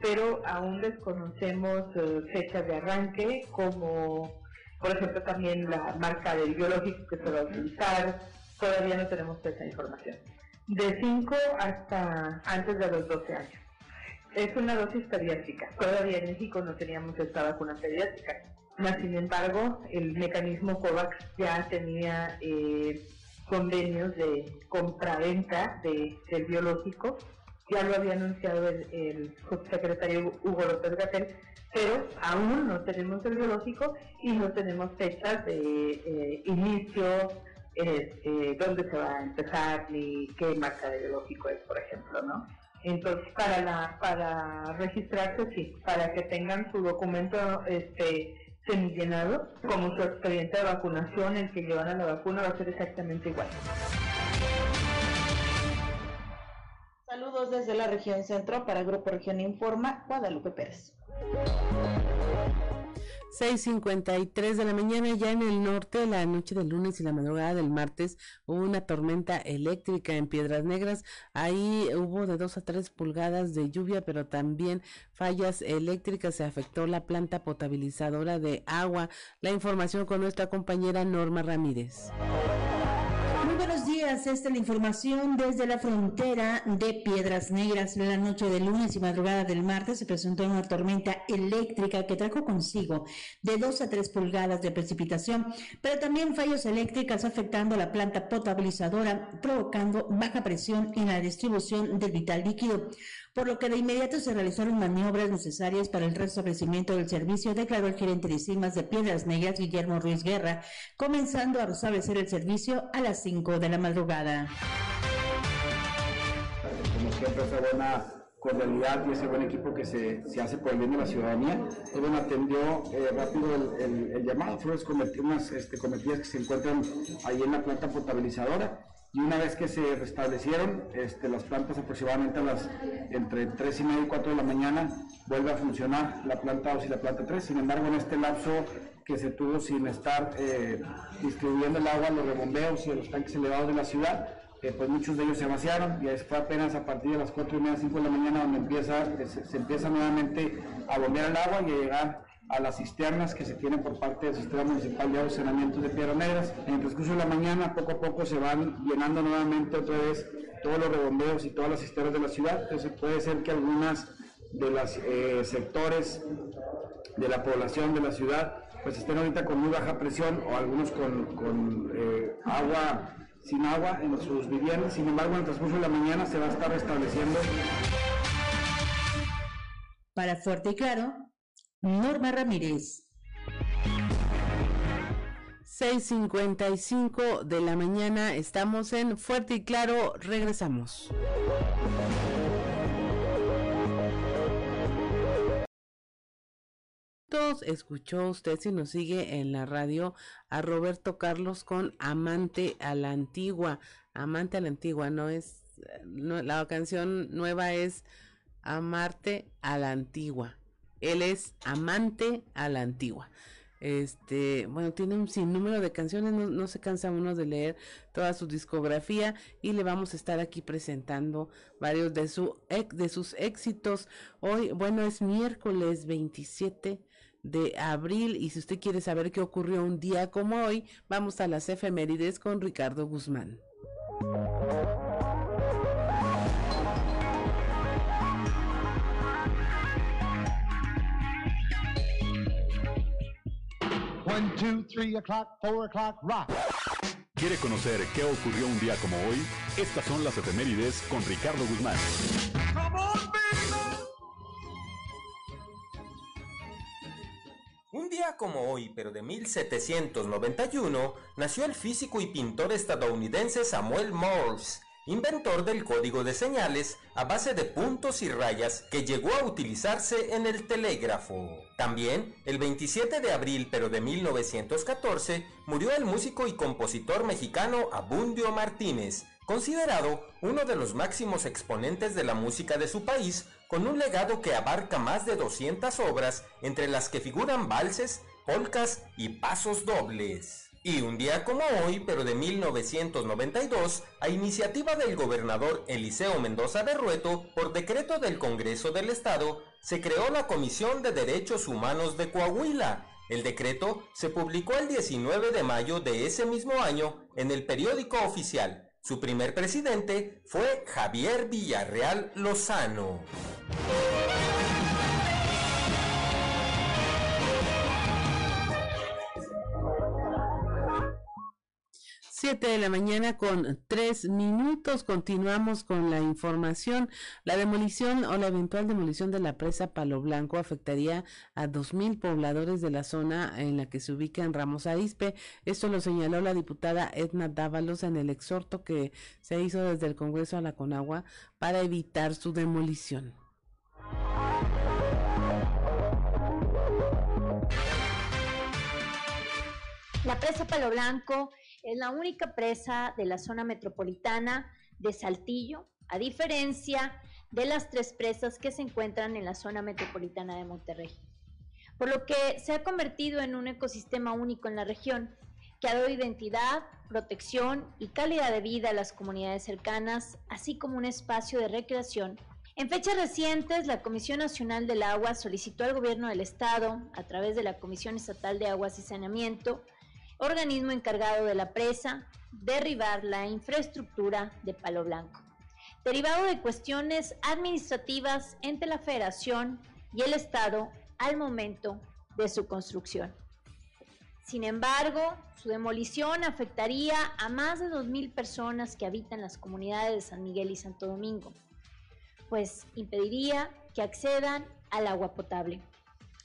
pero aún desconocemos eh, fechas de arranque, como por ejemplo también la marca del biológico que se va a utilizar, todavía no tenemos esa información de 5 hasta antes de los 12 años. Es una dosis pediátrica. Todavía en México no teníamos esta vacuna pediátrica. sin embargo, el mecanismo COVAX ya tenía eh, convenios de compra-venta de, del biológico. Ya lo había anunciado el, el subsecretario Hugo López Gatel, pero aún no tenemos el biológico y no tenemos fechas de eh, inicio, este, dónde se va a empezar ni qué marca de biológico es, por ejemplo, ¿no? Entonces, para la para registrarse, sí, para que tengan su documento este semillenado, como su expediente de vacunación, el que llevan a la vacuna va a ser exactamente igual. Saludos desde la región centro para Grupo Región Informa, Guadalupe Pérez. 6.53 de la mañana, ya en el norte, la noche del lunes y la madrugada del martes, hubo una tormenta eléctrica en Piedras Negras. Ahí hubo de 2 a 3 pulgadas de lluvia, pero también fallas eléctricas. Se afectó la planta potabilizadora de agua. La información con nuestra compañera Norma Ramírez. Esta es la información desde la frontera de Piedras Negras. La noche del lunes y madrugada del martes se presentó una tormenta eléctrica que trajo consigo de 2 a 3 pulgadas de precipitación, pero también fallos eléctricas afectando la planta potabilizadora, provocando baja presión en la distribución del vital líquido por lo que de inmediato se realizaron maniobras necesarias para el restablecimiento del servicio, declaró el gerente de CIMAS de Piedras Negras, Guillermo Ruiz Guerra, comenzando a restablecer el servicio a las 5 de la madrugada. Como siempre, esa buena cordialidad y ese buen equipo que se, hace por el bien de la ciudadanía. Él atendió eh, rápido el, el, llamado, fueron unas este, cometidas que se encuentran ahí en la planta potabilizadora y una vez que se restablecieron este, las plantas aproximadamente a las entre 3 y media y 4 de la mañana vuelve a funcionar la planta 2 y la planta 3 sin embargo en este lapso que se tuvo sin estar eh, distribuyendo el agua los rebombeos y los tanques elevados de la ciudad eh, pues muchos de ellos se vaciaron. Y fue apenas a partir de las 4 y media, 5 de la mañana donde empieza, se, se empieza nuevamente a bombear el agua y a llegar a las cisternas que se tienen por parte del Sistema Municipal de Saneamiento de Piedras Negras. En el transcurso de la mañana, poco a poco se van llenando nuevamente otra vez todos los rebombeos y todas las cisternas de la ciudad. Entonces puede ser que algunas de los eh, sectores de la población de la ciudad pues estén ahorita con muy baja presión o algunos con, eh, agua sin agua en sus viviendas. Sin embargo, en el transcurso de la mañana se va a estar restableciendo. Para Fuerte y Claro, Norma Ramírez. 6.55 de la mañana, estamos en Fuerte y Claro, regresamos. Escuchó usted si nos sigue en la radio a Roberto Carlos con Amante a la Antigua. Amante a la Antigua, no es, la canción nueva es Amarte a la Antigua. Él es amante a la antigua. Este, bueno, tiene un sinnúmero de canciones, no, se cansa uno de leer toda su discografía y le vamos a estar aquí presentando varios de, su, de sus éxitos. Hoy, bueno, es miércoles 27 de abril y si usted quiere saber qué ocurrió un día como hoy, vamos a las efemérides con Ricardo Guzmán. ¿Quiere conocer qué ocurrió un día como hoy? Estas son las efemérides con Ricardo Guzmán. Un día como hoy, pero de 1791, nació el físico y pintor estadounidense Samuel Morse, inventor del código de señales a base de puntos y rayas que llegó a utilizarse en el telégrafo. También, el 27 de abril pero de 1914, murió el músico y compositor mexicano Abundio Martínez, considerado uno de los máximos exponentes de la música de su país, con un legado que abarca más de 200 obras, entre las que figuran valses, polcas y pasos dobles. Y un día como hoy, pero de 1992, a iniciativa del gobernador Eliseo Mendoza de Rueto, por decreto del Congreso del Estado, se creó la Comisión de Derechos Humanos de Coahuila. El decreto se publicó el 19 de mayo de ese mismo año en el periódico oficial. Su primer presidente fue Javier Villarreal Lozano. 7 de la mañana con 3 minutos. Continuamos con la información. La demolición o la eventual demolición de la presa Palo Blanco afectaría a 2.000 pobladores de la zona en la que se ubica en Ramos Arizpe. Esto lo señaló la diputada Edna Dávalos en el exhorto que se hizo desde el Congreso a la Conagua para evitar su demolición. La presa Palo Blanco es la única presa de la zona metropolitana de Saltillo, a diferencia de las tres presas que se encuentran en la zona metropolitana de Monterrey. por lo que se ha convertido en un ecosistema único en la región, que ha dado identidad, protección y calidad de vida a las comunidades cercanas, así como un espacio de recreación. En fechas recientes, la Comisión Nacional del Agua solicitó al Gobierno del Estado, a través de la Comisión Estatal de Aguas y Saneamiento, organismo encargado de la presa, derribar la infraestructura de Palo Blanco, derivado de cuestiones administrativas entre la Federación y el Estado al momento de su construcción. Sin embargo, su demolición afectaría a más de 2.000 personas que habitan las comunidades de San Miguel y Santo Domingo, pues impediría que accedan al agua potable,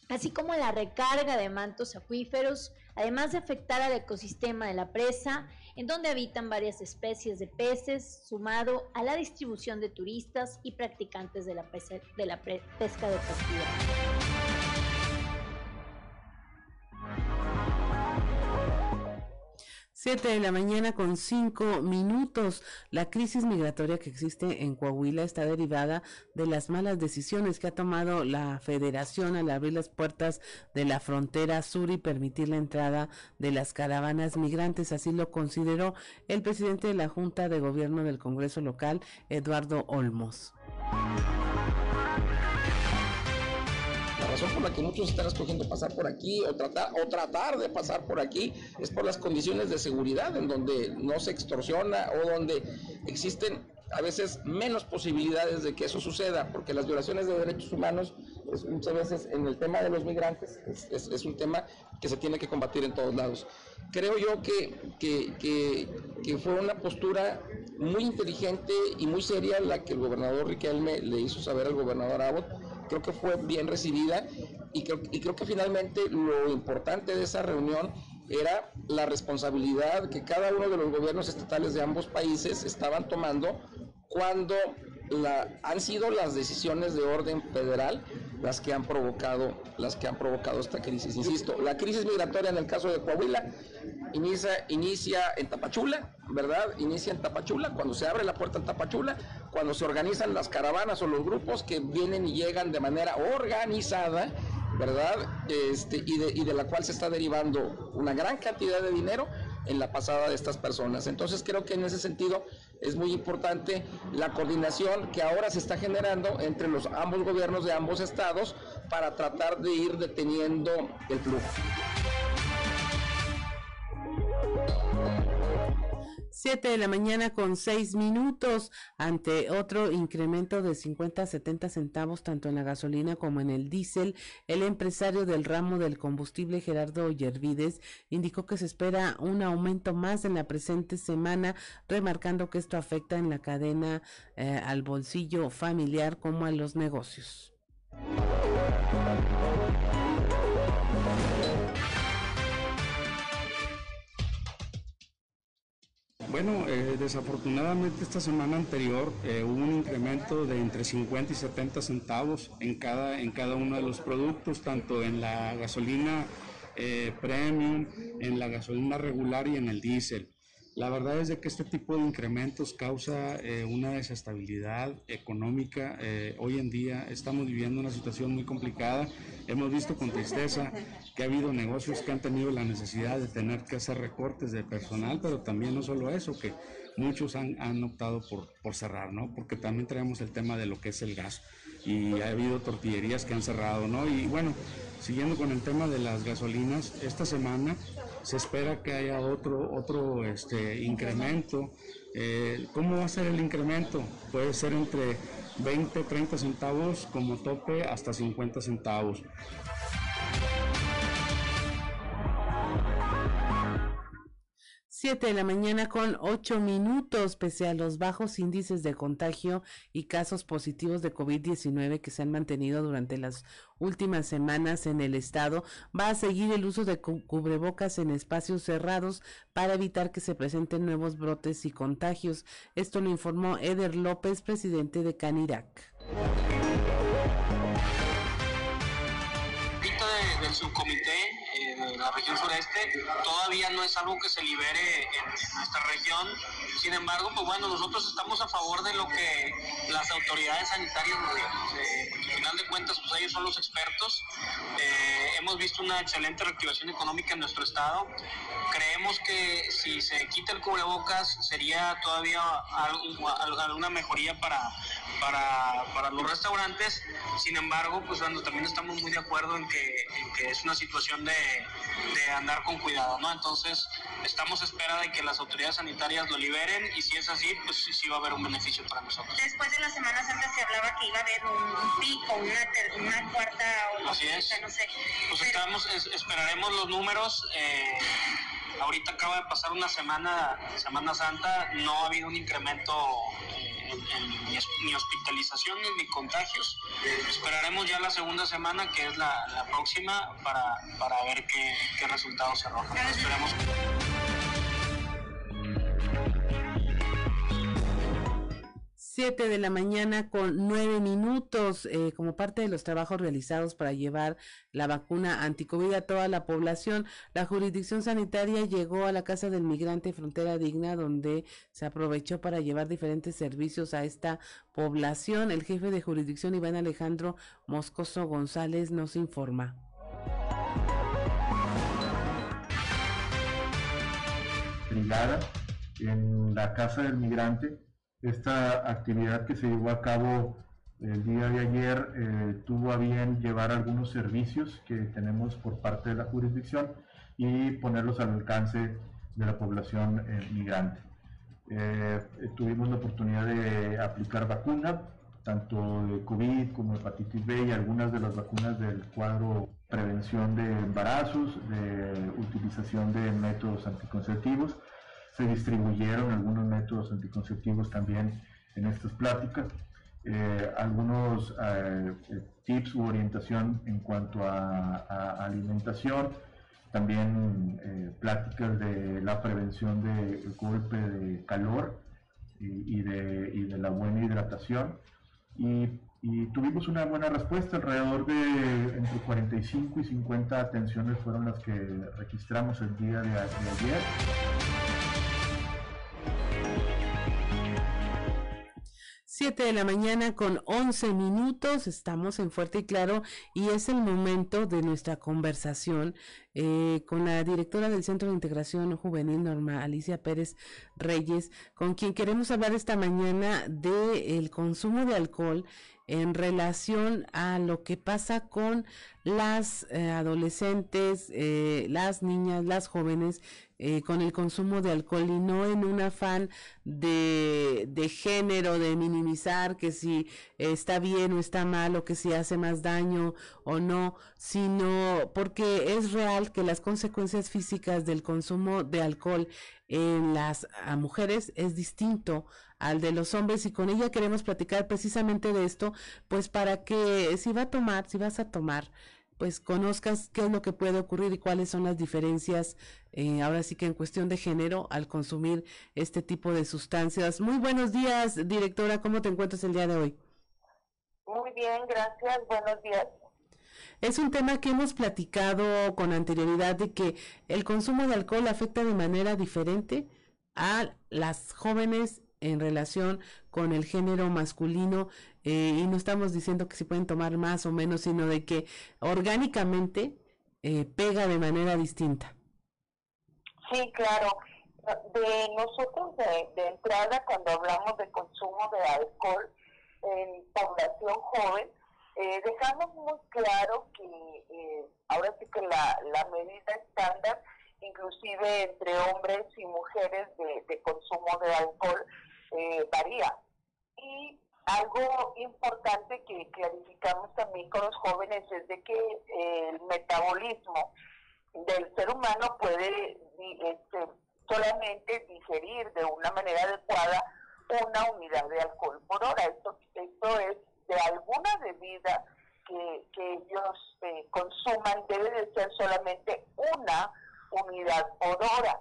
así como la recarga de mantos acuíferos, además de afectar al ecosistema de la presa, en donde habitan varias especies de peces, sumado a la distribución de turistas y practicantes de la, pesca, deportiva. 7 de la mañana con 5 minutos. La crisis migratoria que existe en Coahuila está derivada de las malas decisiones que ha tomado la federación al abrir las puertas de la frontera sur y permitir la entrada de las caravanas migrantes. Así lo consideró el presidente de la Junta de Gobierno del Congreso local, Eduardo Olmos razón por la que muchos están escogiendo pasar por aquí o tratar, o tratar de pasar por aquí es por las condiciones de seguridad en donde no se extorsiona o donde existen a veces menos posibilidades de que eso suceda, porque las violaciones de derechos humanos muchas veces en el tema de los migrantes es, es, un tema que se tiene que combatir en todos lados. Creo yo que, que, que, que, fue una postura muy inteligente y muy seria la que el gobernador Riquelme le hizo saber al gobernador Abbott creo que fue bien recibida y creo, y creo que finalmente lo importante de esa reunión era la responsabilidad que cada uno de los gobiernos estatales de ambos países estaban tomando cuando la, han sido las decisiones de orden federal las que han provocado las que han provocado esta crisis. Insisto, la crisis migratoria en el caso de Coahuila inicia, inicia en Tapachula, ¿verdad? Inicia en Tapachula, cuando se abre la puerta en Tapachula, cuando se organizan las caravanas o los grupos que vienen y llegan de manera organizada, ¿verdad? Este, y, de, y de la cual se está derivando una gran cantidad de dinero en la pasada de estas personas. Entonces creo que en ese sentido es muy importante la coordinación que ahora se está generando entre los ambos gobiernos de ambos estados para tratar de ir deteniendo el flujo. 7 de la mañana con 6 minutos ante otro incremento de 50 a 70 centavos tanto en la gasolina como en el diésel. El empresario del ramo del combustible Gerardo Yervides indicó que se espera un aumento más en la presente semana, remarcando que esto afecta en la cadena eh, al bolsillo familiar como a los negocios. Bueno, eh, desafortunadamente esta semana anterior eh, hubo un incremento de entre 50 y 70 centavos en cada, en cada uno de los productos, tanto en la gasolina eh, premium, en la gasolina regular y en el diésel. La verdad es de que este tipo de incrementos causa eh, una desestabilidad económica. Eh, hoy en día estamos viviendo una situación muy complicada. Hemos visto con tristeza que ha habido negocios que han tenido la necesidad de tener que hacer recortes de personal, pero también no solo eso, que muchos han, han optado por, por cerrar, ¿no? Porque también traemos el tema de lo que es el gas y ha habido tortillerías que han cerrado, ¿no? Y bueno, siguiendo con el tema de las gasolinas, esta semana se espera que haya otro, otro este, incremento. Eh, ¿Cómo va a ser el incremento? Puede ser entre 20, 30 centavos como tope hasta 50 centavos. 7 de la mañana con 8 minutos, pese a los bajos índices de contagio y casos positivos de COVID-19 que se han mantenido durante las últimas semanas en el estado, va a seguir el uso de cubrebocas en espacios cerrados para evitar que se presenten nuevos brotes y contagios. Esto lo informó Eder López, presidente de Canirac. del subcomité la región sureste. Todavía no es algo que se libere en, nuestra región. Sin embargo, pues bueno, nosotros estamos a favor de lo que las autoridades sanitarias nos digan. Eh, al final de cuentas, pues ellos son los expertos. Eh, hemos visto una excelente reactivación económica en nuestro estado. Creemos que si se quita el cubrebocas sería todavía alguna mejoría para, para, para los restaurantes. Sin embargo, pues bueno, también estamos muy de acuerdo en que, en que es una situación de, de, andar con cuidado, ¿no? Entonces, estamos a espera de que las autoridades sanitarias lo liberen y si es así, pues sí, va a haber un beneficio para nosotros. Después de la Semana Santa se hablaba que iba a haber un, pico, una, una cuarta o así es. no sé. Pues estamos, esperaremos los números. Eh, ahorita acaba de pasar una semana, Semana Santa, no ha habido un incremento ni, hospitalizaciones ni contagios. Esperaremos ya la segunda semana, que es la, próxima, para, para ver qué, qué resultados se arrojan. Esperemos. 7 de la mañana con 9 minutos eh, como parte de los trabajos realizados para llevar la vacuna anticovid a toda la población. La jurisdicción sanitaria llegó a la Casa del Migrante Frontera Digna donde se aprovechó para llevar diferentes servicios a esta población. El jefe de jurisdicción Iván Alejandro Moscoso González nos informa. en la Casa del Migrante esta actividad que se llevó a cabo el día de ayer eh, tuvo a bien llevar algunos servicios que tenemos por parte de la jurisdicción y ponerlos al alcance de la población eh, migrante. Eh, tuvimos la oportunidad de aplicar vacuna, tanto de COVID como hepatitis B y algunas de las vacunas del cuadro prevención de embarazos, de utilización de métodos anticonceptivos se distribuyeron algunos métodos anticonceptivos también en estas pláticas, eh, algunos eh, eh, tips u orientación en cuanto a, alimentación, también pláticas de la prevención del golpe de calor y, de, y, de, la buena hidratación. Y, tuvimos una buena respuesta, alrededor de entre 45 y 50 atenciones fueron las que registramos el día de ayer. 7 de la mañana con 11 minutos, estamos en Fuerte y Claro y es el momento de nuestra conversación eh, con la directora del Centro de Integración Juvenil Norma Alicia Pérez Reyes, con quien queremos hablar esta mañana del consumo de alcohol en relación a lo que pasa con las eh, adolescentes, eh, las niñas, las jóvenes eh, con el consumo de alcohol y no en un afán de, de género, de minimizar que si está bien o está mal o que si hace más daño o no, sino porque es real que las consecuencias físicas del consumo de alcohol en las mujeres es distinto al de los hombres y con ella queremos platicar precisamente de esto, pues para que si va a tomar, si vas a tomar, pues conozcas qué es lo que puede ocurrir y cuáles son las diferencias, eh, ahora sí que en cuestión de género, al consumir este tipo de sustancias. Muy buenos días, directora, ¿cómo te encuentras el día de hoy? Muy bien, gracias, buenos días. Es un tema que hemos platicado con anterioridad de que el consumo de alcohol afecta de manera diferente a las jóvenes en relación con el género masculino eh, y no estamos diciendo que se pueden tomar más o menos, sino de que orgánicamente eh, pega de manera distinta. Sí, claro. De nosotros de, entrada, cuando hablamos de consumo de alcohol en población joven, eh, dejamos muy claro que ahora sí que la, la medida estándar, inclusive entre hombres y mujeres de, de consumo de alcohol, eh, varía. Y algo importante que clarificamos también con los jóvenes es de que eh, el metabolismo del ser humano puede este, solamente digerir de una manera adecuada una unidad de alcohol por hora. Esto, esto es de alguna bebida que, que ellos eh, consuman, debe de ser solamente una unidad por hora.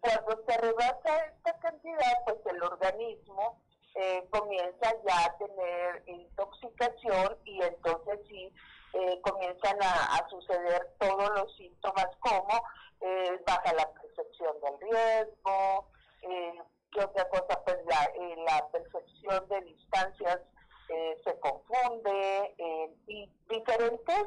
Cuando se rebasa esta cantidad, pues el organismo eh, comienza ya a tener intoxicación y entonces sí eh, comienzan a, suceder todos los síntomas como eh, baja la percepción del riesgo, ¿qué otra cosa? Pues la percepción de distancias se confunde y diferentes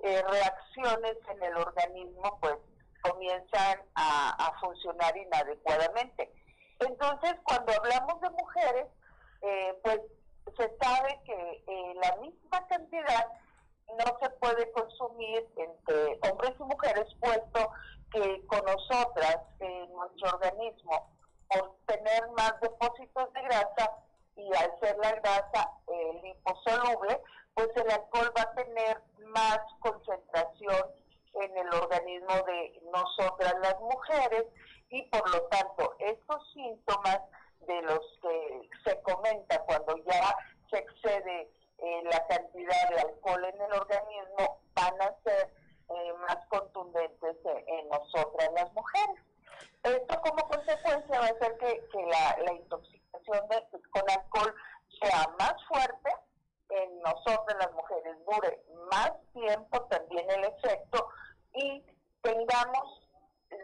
reacciones en el organismo pues comienzan a, funcionar inadecuadamente. Entonces, cuando hablamos de mujeres, pues se sabe que la misma cantidad no se puede consumir entre hombres y mujeres, puesto que con nosotras, en nuestro organismo, por tener más depósitos de grasa y al ser la grasa eh, liposoluble, pues el alcohol va a tener más concentración en el organismo de nosotras las mujeres y por lo tanto estos síntomas de los que se comenta cuando ya se excede eh, la cantidad de alcohol en el organismo van a ser eh, más contundentes en, nosotras las mujeres. Esto como consecuencia va a hacer que, la, intoxicación con alcohol sea más fuerte en nosotras las mujeres, dure más tiempo también el efecto y tengamos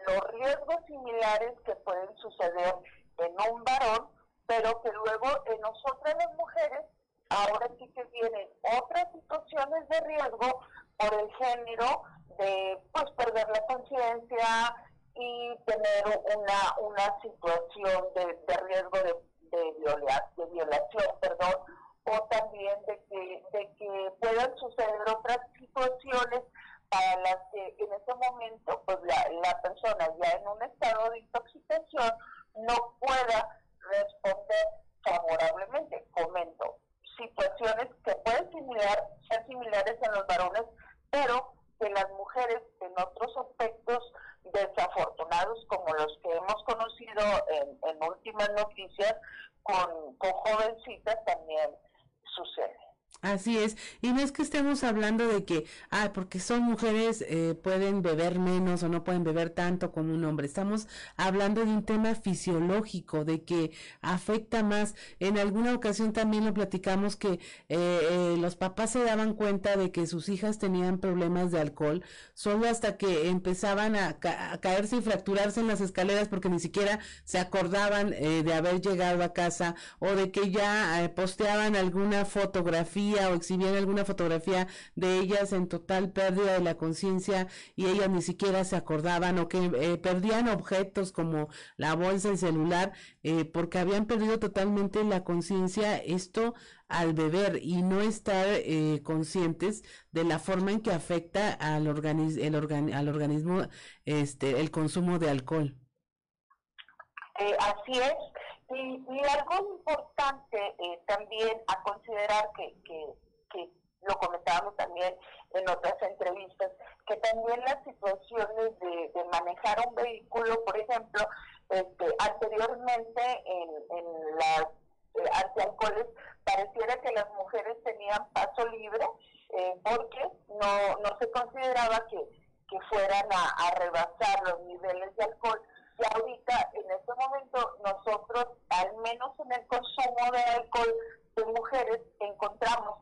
los riesgos similares que pueden suceder en un varón, pero que luego en nosotras las mujeres ahora sí que vienen otras situaciones de riesgo por el género de pues perder la conciencia y tener una, una situación de, riesgo de, de, de violación, perdón, o también de que, de que puedan suceder otras situaciones para las que en ese momento pues la, la persona ya en un estado de intoxicación no pueda responder favorablemente. Comento, situaciones que pueden similar, ser similares en los varones, pero que las mujeres en otros aspectos desafortunados como los que hemos conocido en, en últimas noticias con, con jovencitas también sucede. Así es, y no es que estemos hablando de que, ah, porque son mujeres eh, pueden beber menos o no pueden beber tanto como un hombre. Estamos hablando de un tema fisiológico, de que afecta más. En alguna ocasión también lo platicamos que eh, eh, los papás se daban cuenta de que sus hijas tenían problemas de alcohol solo hasta que empezaban a, a caerse y fracturarse en las escaleras porque ni siquiera se acordaban de haber llegado a casa o de que ya posteaban alguna fotografía o exhibían alguna fotografía de ellas en total pérdida de la conciencia y ellas ni siquiera se acordaban o que eh, perdían objetos como la bolsa, el celular, eh, porque habían perdido totalmente la conciencia, esto al beber y no estar eh, conscientes de la forma en que afecta al, el al organismo este, el consumo de alcohol. así es, y, algo importante eh, también a considerar que, que, lo comentábamos también en otras entrevistas, que también las situaciones de, manejar un vehículo, por ejemplo, este, anteriormente en, en las eh, antialcoholes pareciera que las mujeres tenían paso libre eh, porque no, no se consideraba que, que fueran a rebasar los niveles de alcohol y ahorita, en este momento, nosotros, al menos en el consumo de alcohol de mujeres, encontramos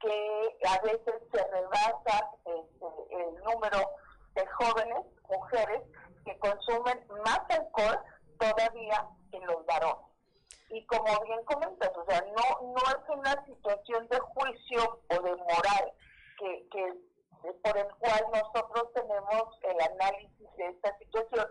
que a veces se rebasa este, el número de jóvenes, mujeres, que consumen más alcohol todavía que los varones. Y como bien comentas, o sea, no, no es una situación de juicio o de moral que, que por el cual nosotros tenemos el análisis de esta situación,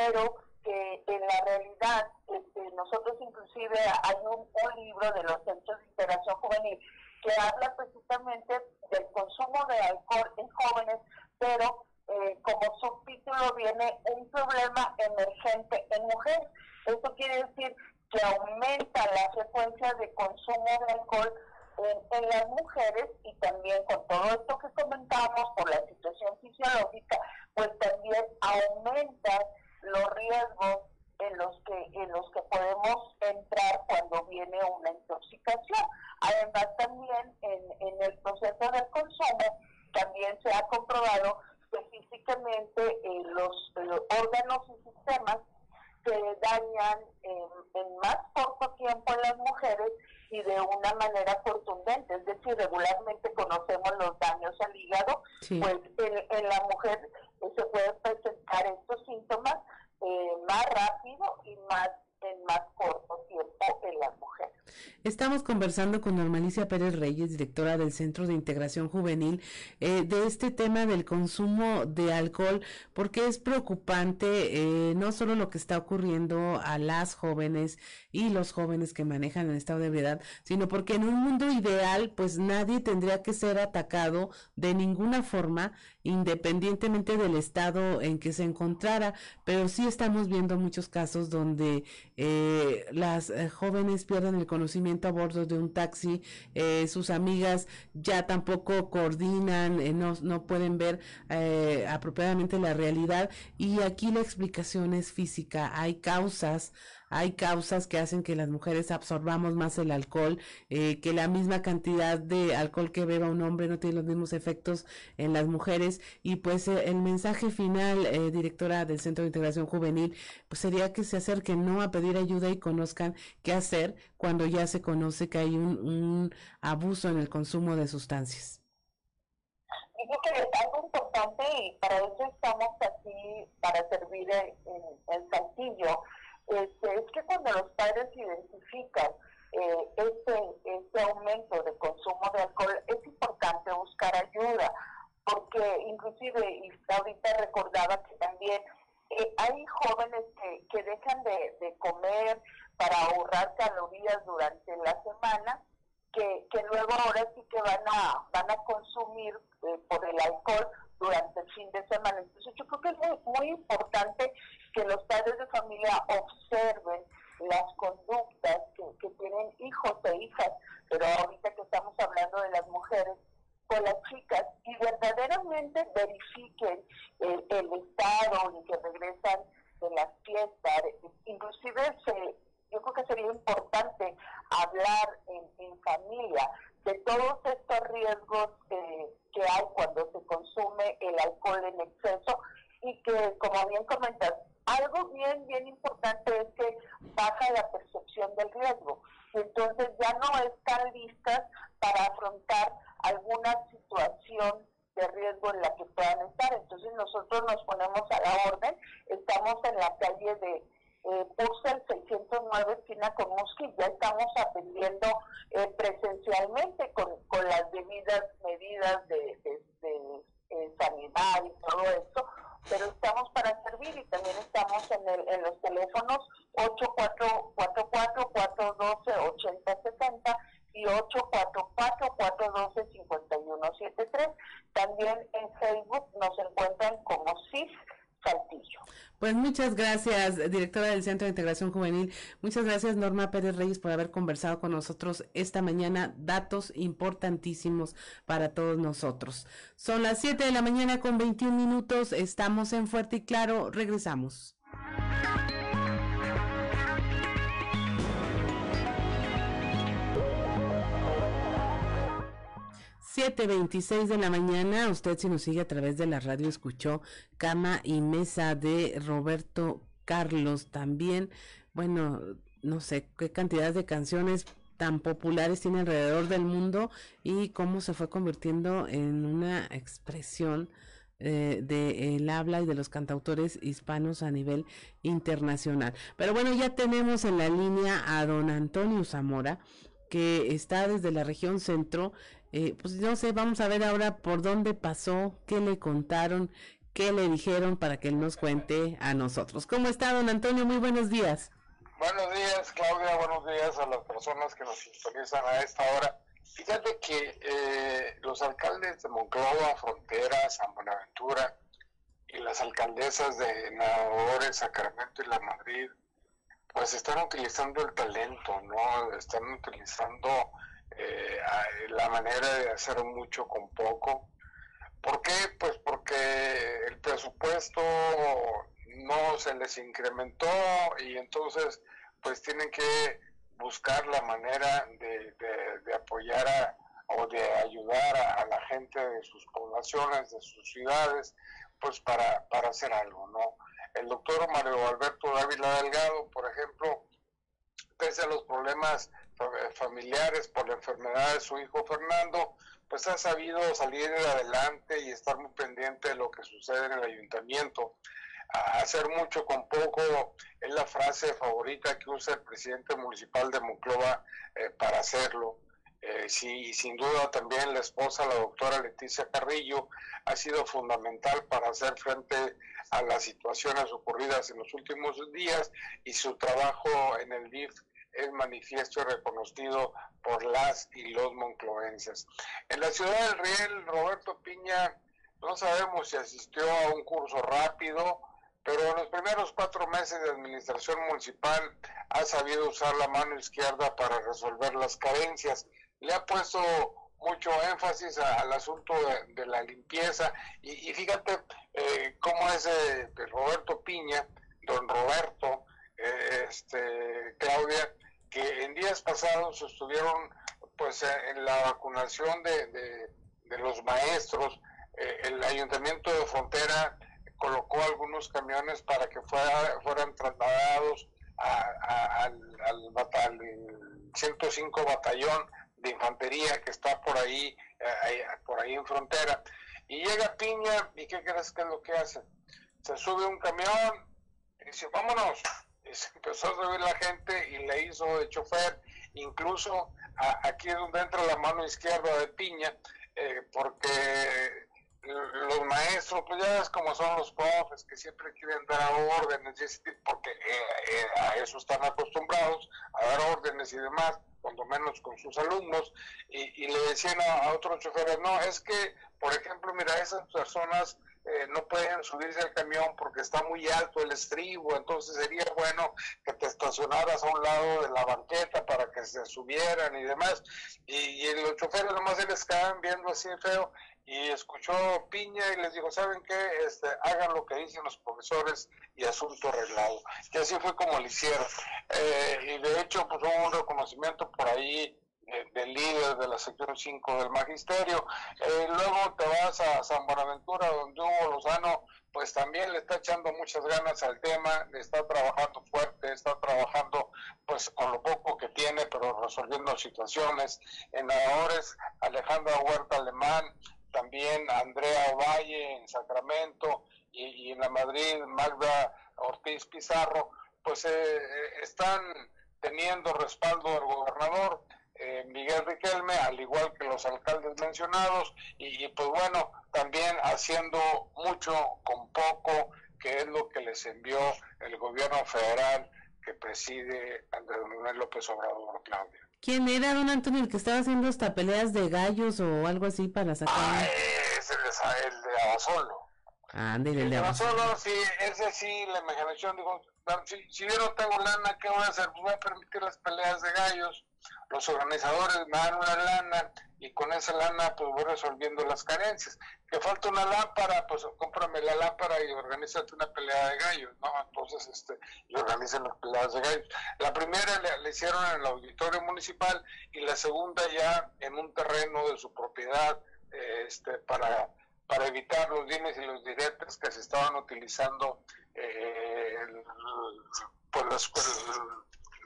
pero que en la realidad este, nosotros inclusive hay un, libro de los centros de integración juvenil que habla precisamente del consumo de alcohol en jóvenes, pero eh, como subtítulo viene un problema emergente en mujeres. Esto quiere decir que aumenta la frecuencia de consumo de alcohol en, en, las mujeres y también con todo esto que comentamos por la situación fisiológica, pues también aumenta los riesgos en los que en los que podemos entrar cuando viene una intoxicación. Además también en, en el proceso del consumo también se ha comprobado que físicamente eh, los, órganos y sistemas se dañan en, en, más corto tiempo en las mujeres y de una manera contundente. Es decir, regularmente conocemos los daños al hígado, pues en, la mujer eh, se pueden presentar estos síntomas eh, más rápido y más en más corto tiempo en las mujeres. Estamos conversando con Normalicia Pérez Reyes, directora del Centro de Integración Juvenil, eh, de este tema del consumo de alcohol, porque es preocupante eh, no solo lo que está ocurriendo a las jóvenes y los jóvenes que manejan en estado de ebriedad, sino porque en un mundo ideal, pues nadie tendría que ser atacado de ninguna forma, independientemente del estado en que se encontrara, pero sí estamos viendo muchos casos donde eh, las eh, jóvenes pierden el conocimiento a bordo de un taxi, eh, sus amigas ya tampoco coordinan, no, no, pueden ver apropiadamente la realidad. Y aquí la explicación es física, hay causas hay causas que hacen que las mujeres absorbamos más el alcohol, eh, que la misma cantidad de alcohol que beba un hombre no tiene los mismos efectos en las mujeres. Y pues eh, el mensaje final, eh, directora del Centro de Integración Juvenil, pues sería que se acerquen no a pedir ayuda y conozcan qué hacer cuando ya se conoce que hay un, abuso en el consumo de sustancias. Digo que es algo importante y para eso estamos aquí, para servir en, en Saltillo este, es que cuando los padres identifican eh, este, este aumento de consumo de alcohol, es importante buscar ayuda, porque inclusive, y ahorita recordaba que también eh, hay jóvenes que, que dejan de, de, comer para ahorrar calorías durante la semana, que, que luego ahora sí que van a, van a consumir eh, por el alcohol durante el fin de semana. Entonces yo creo que es muy, muy importante que los padres de familia observen las conductas que, tienen hijos e hijas, pero ahorita que estamos hablando de las mujeres, con las chicas y verdaderamente verifiquen el, estado en que regresan de las fiestas. Inclusive se, yo creo que sería importante hablar en, familia de todos estos riesgos que hay cuando se consume el alcohol en exceso y que, como bien comentas, algo bien, bien importante es que baja la percepción del riesgo. Entonces ya no están listas para afrontar alguna situación de riesgo en la que puedan estar. Entonces nosotros nos ponemos a la orden, estamos en la calle de eh, Purcell 609, esquina con Musqui, ya estamos atendiendo eh, presencialmente con, con las debidas medidas de, de, eh, sanidad y todo esto, pero estamos para servir y también estamos en, el, en los teléfonos 8444-412-8070 y 844-412-5173. Pues muchas gracias, directora del Centro de Integración Juvenil. Muchas gracias, Norma Pérez Reyes, por haber conversado con nosotros esta mañana. Datos importantísimos para todos nosotros. Son las 7 de la mañana con 21 minutos. Estamos en Fuerte y Claro. Regresamos. 7.26 de la mañana, usted si nos sigue a través de la radio escuchó Cama y Mesa de Roberto Carlos también. Bueno, no sé qué cantidad de canciones tan populares tiene alrededor del mundo y cómo se fue convirtiendo en una expresión eh, del habla y de los cantautores hispanos a nivel internacional. Pero bueno, ya tenemos en la línea a don Antonio Zamora, que está desde la región centro eh, pues no sé, vamos a ver ahora por dónde pasó, qué le contaron, qué le dijeron para que él nos cuente a nosotros. ¿Cómo está, don Antonio? Muy buenos días. Buenos días, Claudia. Buenos días a las personas que nos sintonizan a esta hora. Fíjate que eh, los alcaldes de Monclova, Frontera, San Buenaventura y las alcaldesas de Nadadores, Sacramento y La Madrid, pues están utilizando el talento, ¿no? Están utilizando eh, la manera de hacer mucho con poco. ¿Por qué? Pues porque el presupuesto no se les incrementó y entonces pues tienen que buscar la manera de, apoyar o de ayudar a, la gente de sus poblaciones, de sus ciudades, pues para, para hacer algo, ¿no? El doctor Mario Alberto Dávila Delgado, por ejemplo, pese a los problemas familiares por la enfermedad de su hijo Fernando, pues ha sabido salir adelante y estar muy pendiente de lo que sucede en el ayuntamiento. hacer mucho con poco es la frase favorita que usa el presidente municipal de Monclova eh, para hacerlo. Eh, sí, sin duda también la esposa, la doctora Leticia Carrillo, ha sido fundamental para hacer frente a las situaciones ocurridas en los últimos días y su trabajo en el DIF es manifiesto y reconocido por las y los moncloenses. En la ciudad del Riel, Roberto Piña, no sabemos si asistió a un curso rápido, pero en los primeros cuatro meses de administración municipal ha sabido usar la mano izquierda para resolver las carencias. Le ha puesto mucho énfasis al asunto de, la limpieza y, fíjate eh, cómo es eh, Roberto Piña, don Roberto, eh, este, Claudia, que en días pasados estuvieron pues en la vacunación de, los maestros, el ayuntamiento de Frontera colocó algunos camiones para que fuera, fueran trasladados al, al, al 105 batallón de infantería que está por ahí, eh, por ahí en frontera. Y llega Piña, ¿y qué crees que es lo que hace? Se sube un camión y dice, vámonos. Se empezó a subir la gente y le hizo de chofer. Incluso aquí es donde entra la mano izquierda de Piña, eh, porque los maestros, pues ya ves como son los profes, que siempre quieren dar órdenes, porque eh, a eso están acostumbrados, a dar órdenes y demás cuando menos con sus alumnos, y, le decían a, otros choferes, no, es que, por ejemplo, mira, esas personas eh, no pueden subirse al camión porque está muy alto el estribo, entonces sería bueno que te estacionaras a un lado de la banqueta para que se subieran y demás. Y, y los choferes nomás se les quedaban viendo así feo y escuchó Piña y les dijo, ¿saben qué? Este, hagan lo que dicen los profesores y asunto arreglado. Y así fue como lo hicieron. Eh, y de hecho, pues hubo un reconocimiento por ahí del líder de la sección 5 del magisterio. Eh, luego te vas a San Buenaventura, donde Hugo Lozano, pues también le está echando muchas ganas al tema, está trabajando fuerte, está trabajando pues con lo poco que tiene, pero resolviendo situaciones. En Ahores, Alejandra Huerta Alemán, también Andrea Ovalle en Sacramento y, en la Madrid Magda Ortiz Pizarro, pues eh, eh, están teniendo respaldo del gobernador eh, Miguel Riquelme, al igual que los alcaldes mencionados, y, pues bueno, también haciendo mucho con poco, que es lo que les envió el gobierno federal que preside Andrés Manuel López Obrador, Claudia. ¿Quién era don Antonio el que estaba haciendo hasta peleas de gallos o algo así para sacar? Ah, es el, el de Abasolo. Ah, el de Abasolo. sí, ese sí, la imaginación dijo, si, si yo no tengo lana, ¿qué voy a hacer? Pues voy a permitir las peleas de gallos. Los organizadores me dan una lana y con esa lana pues voy resolviendo las carencias. Que falta una lámpara, pues cómprame la lámpara y organízate una pelea de gallos, ¿no? Entonces, este, y organizan las peleas de gallos. La primera le, hicieron en el auditorio municipal y la segunda ya en un terreno de su propiedad, este, para, para evitar los dimes y los diretes que se estaban utilizando eh, por las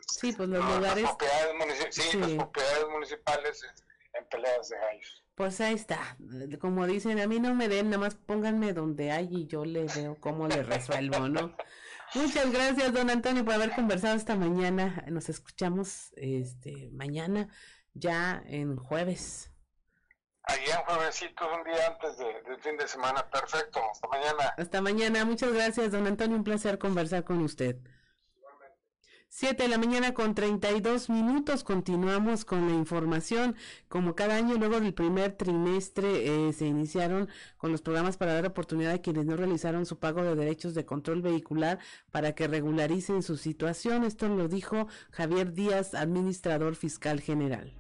Sí, pues los lugares. sí, las propiedades municipales en peleas de gallos. Pues ahí está. Como dicen, a mí no me den, nada más pónganme donde hay y yo le veo cómo le resuelvo, ¿no? Muchas gracias, don Antonio, por haber conversado esta mañana. Nos escuchamos este mañana, ya en jueves. Allí en juevesito, un día antes del fin de semana. Perfecto. Hasta mañana. Hasta mañana. Muchas gracias, don Antonio. Un placer conversar con usted. 7 de la mañana con 32 minutos. Continuamos con la información. Como cada año, luego del primer trimestre, eh, se iniciaron con los programas para dar oportunidad a quienes no realizaron su pago de derechos de control vehicular para que regularicen su situación. Esto lo dijo Javier Díaz, administrador fiscal general.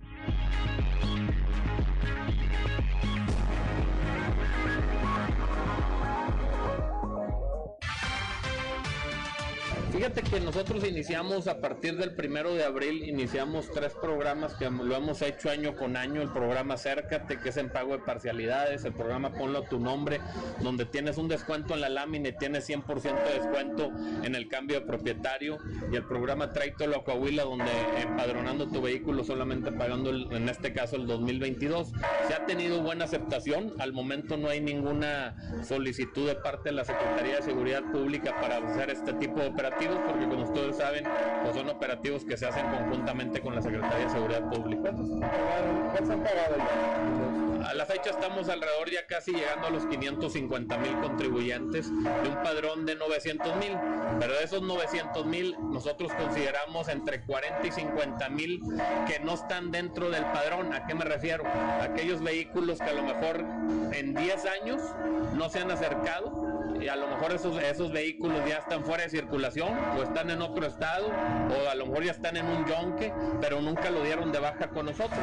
Fíjate que nosotros iniciamos a partir del primero de abril, iniciamos tres programas que lo hemos hecho año con año. El programa Acércate, que es en pago de parcialidades, el programa Ponlo a tu nombre, donde tienes un descuento en la lámina y tienes 100% de descuento en el cambio de propietario. Y el programa Tráitelo a Coahuila, donde empadronando tu vehículo solamente pagando, en este caso, el 2022. Se ha tenido buena aceptación. Al momento no hay ninguna solicitud de parte de la Secretaría de Seguridad Pública para hacer este tipo de porque como ustedes saben, pues son operativos que se hacen conjuntamente con la Secretaría de Seguridad Pública. ¿Cuántos han pagado A la fecha estamos alrededor ya casi llegando a los 550 mil contribuyentes de un padrón de 900 mil, pero de esos 900 mil nosotros consideramos entre 40 y 50 mil que no están dentro del padrón. ¿A qué me refiero? Aquellos vehículos que a lo mejor en 10 años no se han acercado y a lo mejor esos, esos vehículos ya están fuera de circulación o están en otro estado o a lo mejor ya están en un yonque, pero nunca lo dieron de baja con nosotros.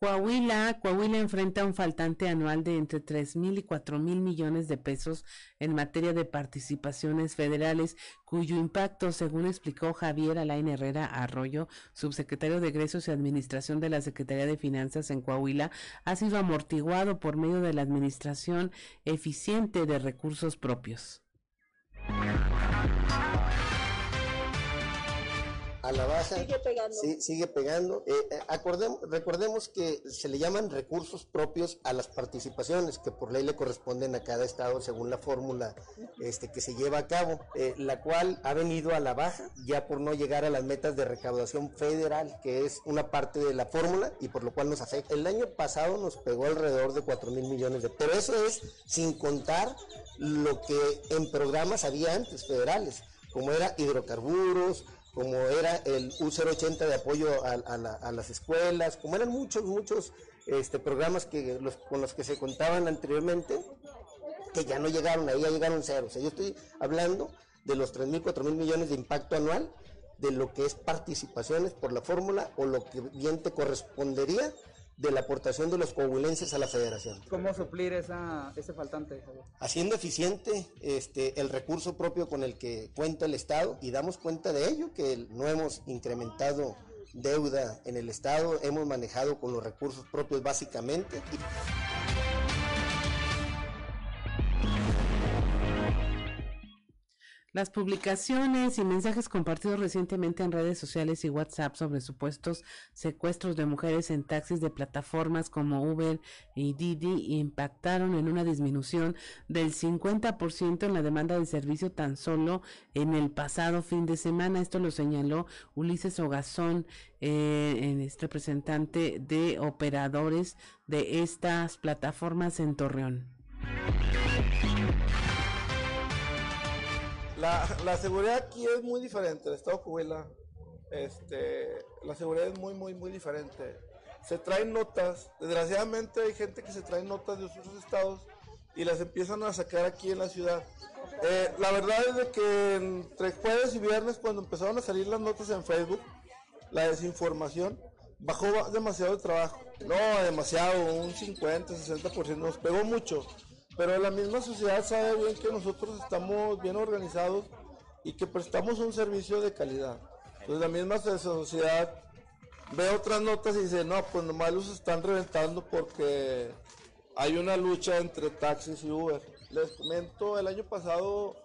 Coahuila, Coahuila enfrenta un faltante anual de entre 3 mil y 4 mil millones de pesos en materia de participaciones federales, cuyo impacto, según explicó Javier Alain Herrera Arroyo, subsecretario de Egresos y Administración de la Secretaría de Finanzas en Coahuila, ha sido amortiguado por medio de la administración eficiente de recursos propios a la baja. Sigue pegando. Sí, sigue pegando. Eh, eh, acordemos, recordemos que se le llaman recursos propios a las participaciones que por ley le corresponden a cada estado según la fórmula este, que se lleva a cabo, eh, la cual ha venido a la baja ya por no llegar a las metas de recaudación federal, que es una parte de la fórmula y por lo cual nos afecta. El año pasado nos pegó alrededor de 4 mil millones de pero eso es sin contar lo que en programas había antes federales, como era hidrocarburos, como era el U080 de apoyo a, las escuelas, como eran muchos, muchos este, programas que los, con los que se contaban anteriormente, que ya no llegaron, ahí ya llegaron cero. O sea, yo estoy hablando de los 3.000, 4.000 millones de impacto anual, de lo que es participaciones por la fórmula o lo que bien te correspondería de la aportación de los coahuilenses a la federación. ¿Cómo suplir esa, ese faltante? Haciendo eficiente este, el recurso propio con el que cuenta el Estado y damos cuenta de ello, que no hemos incrementado deuda en el Estado, hemos manejado con los recursos propios básicamente. Las publicaciones y mensajes compartidos recientemente en redes sociales y WhatsApp sobre supuestos secuestros de mujeres en taxis de plataformas como Uber y Didi impactaron en una disminución del 50% en la demanda de servicio tan solo en el pasado fin de semana. Esto lo señaló Ulises Ogazón, eh, representante de operadores de estas plataformas en Torreón. La, seguridad aquí es muy diferente, el estado de Coahuila, este, la seguridad es muy, muy, muy diferente. Se traen notas, desgraciadamente hay gente que se trae notas de otros estados y las empiezan a sacar aquí en la ciudad. Eh, la verdad es de que entre jueves y viernes, cuando empezaron a salir las notas en Facebook, la desinformación, bajó demasiado el trabajo. No, demasiado, un 50, 60%, nos pegó mucho pero la misma sociedad sabe bien que nosotros estamos bien organizados y que prestamos un servicio de calidad. Entonces la misma sociedad ve otras notas y dice, no, pues nomás los están reventando porque hay una lucha entre taxis y Uber. Les comento, el año pasado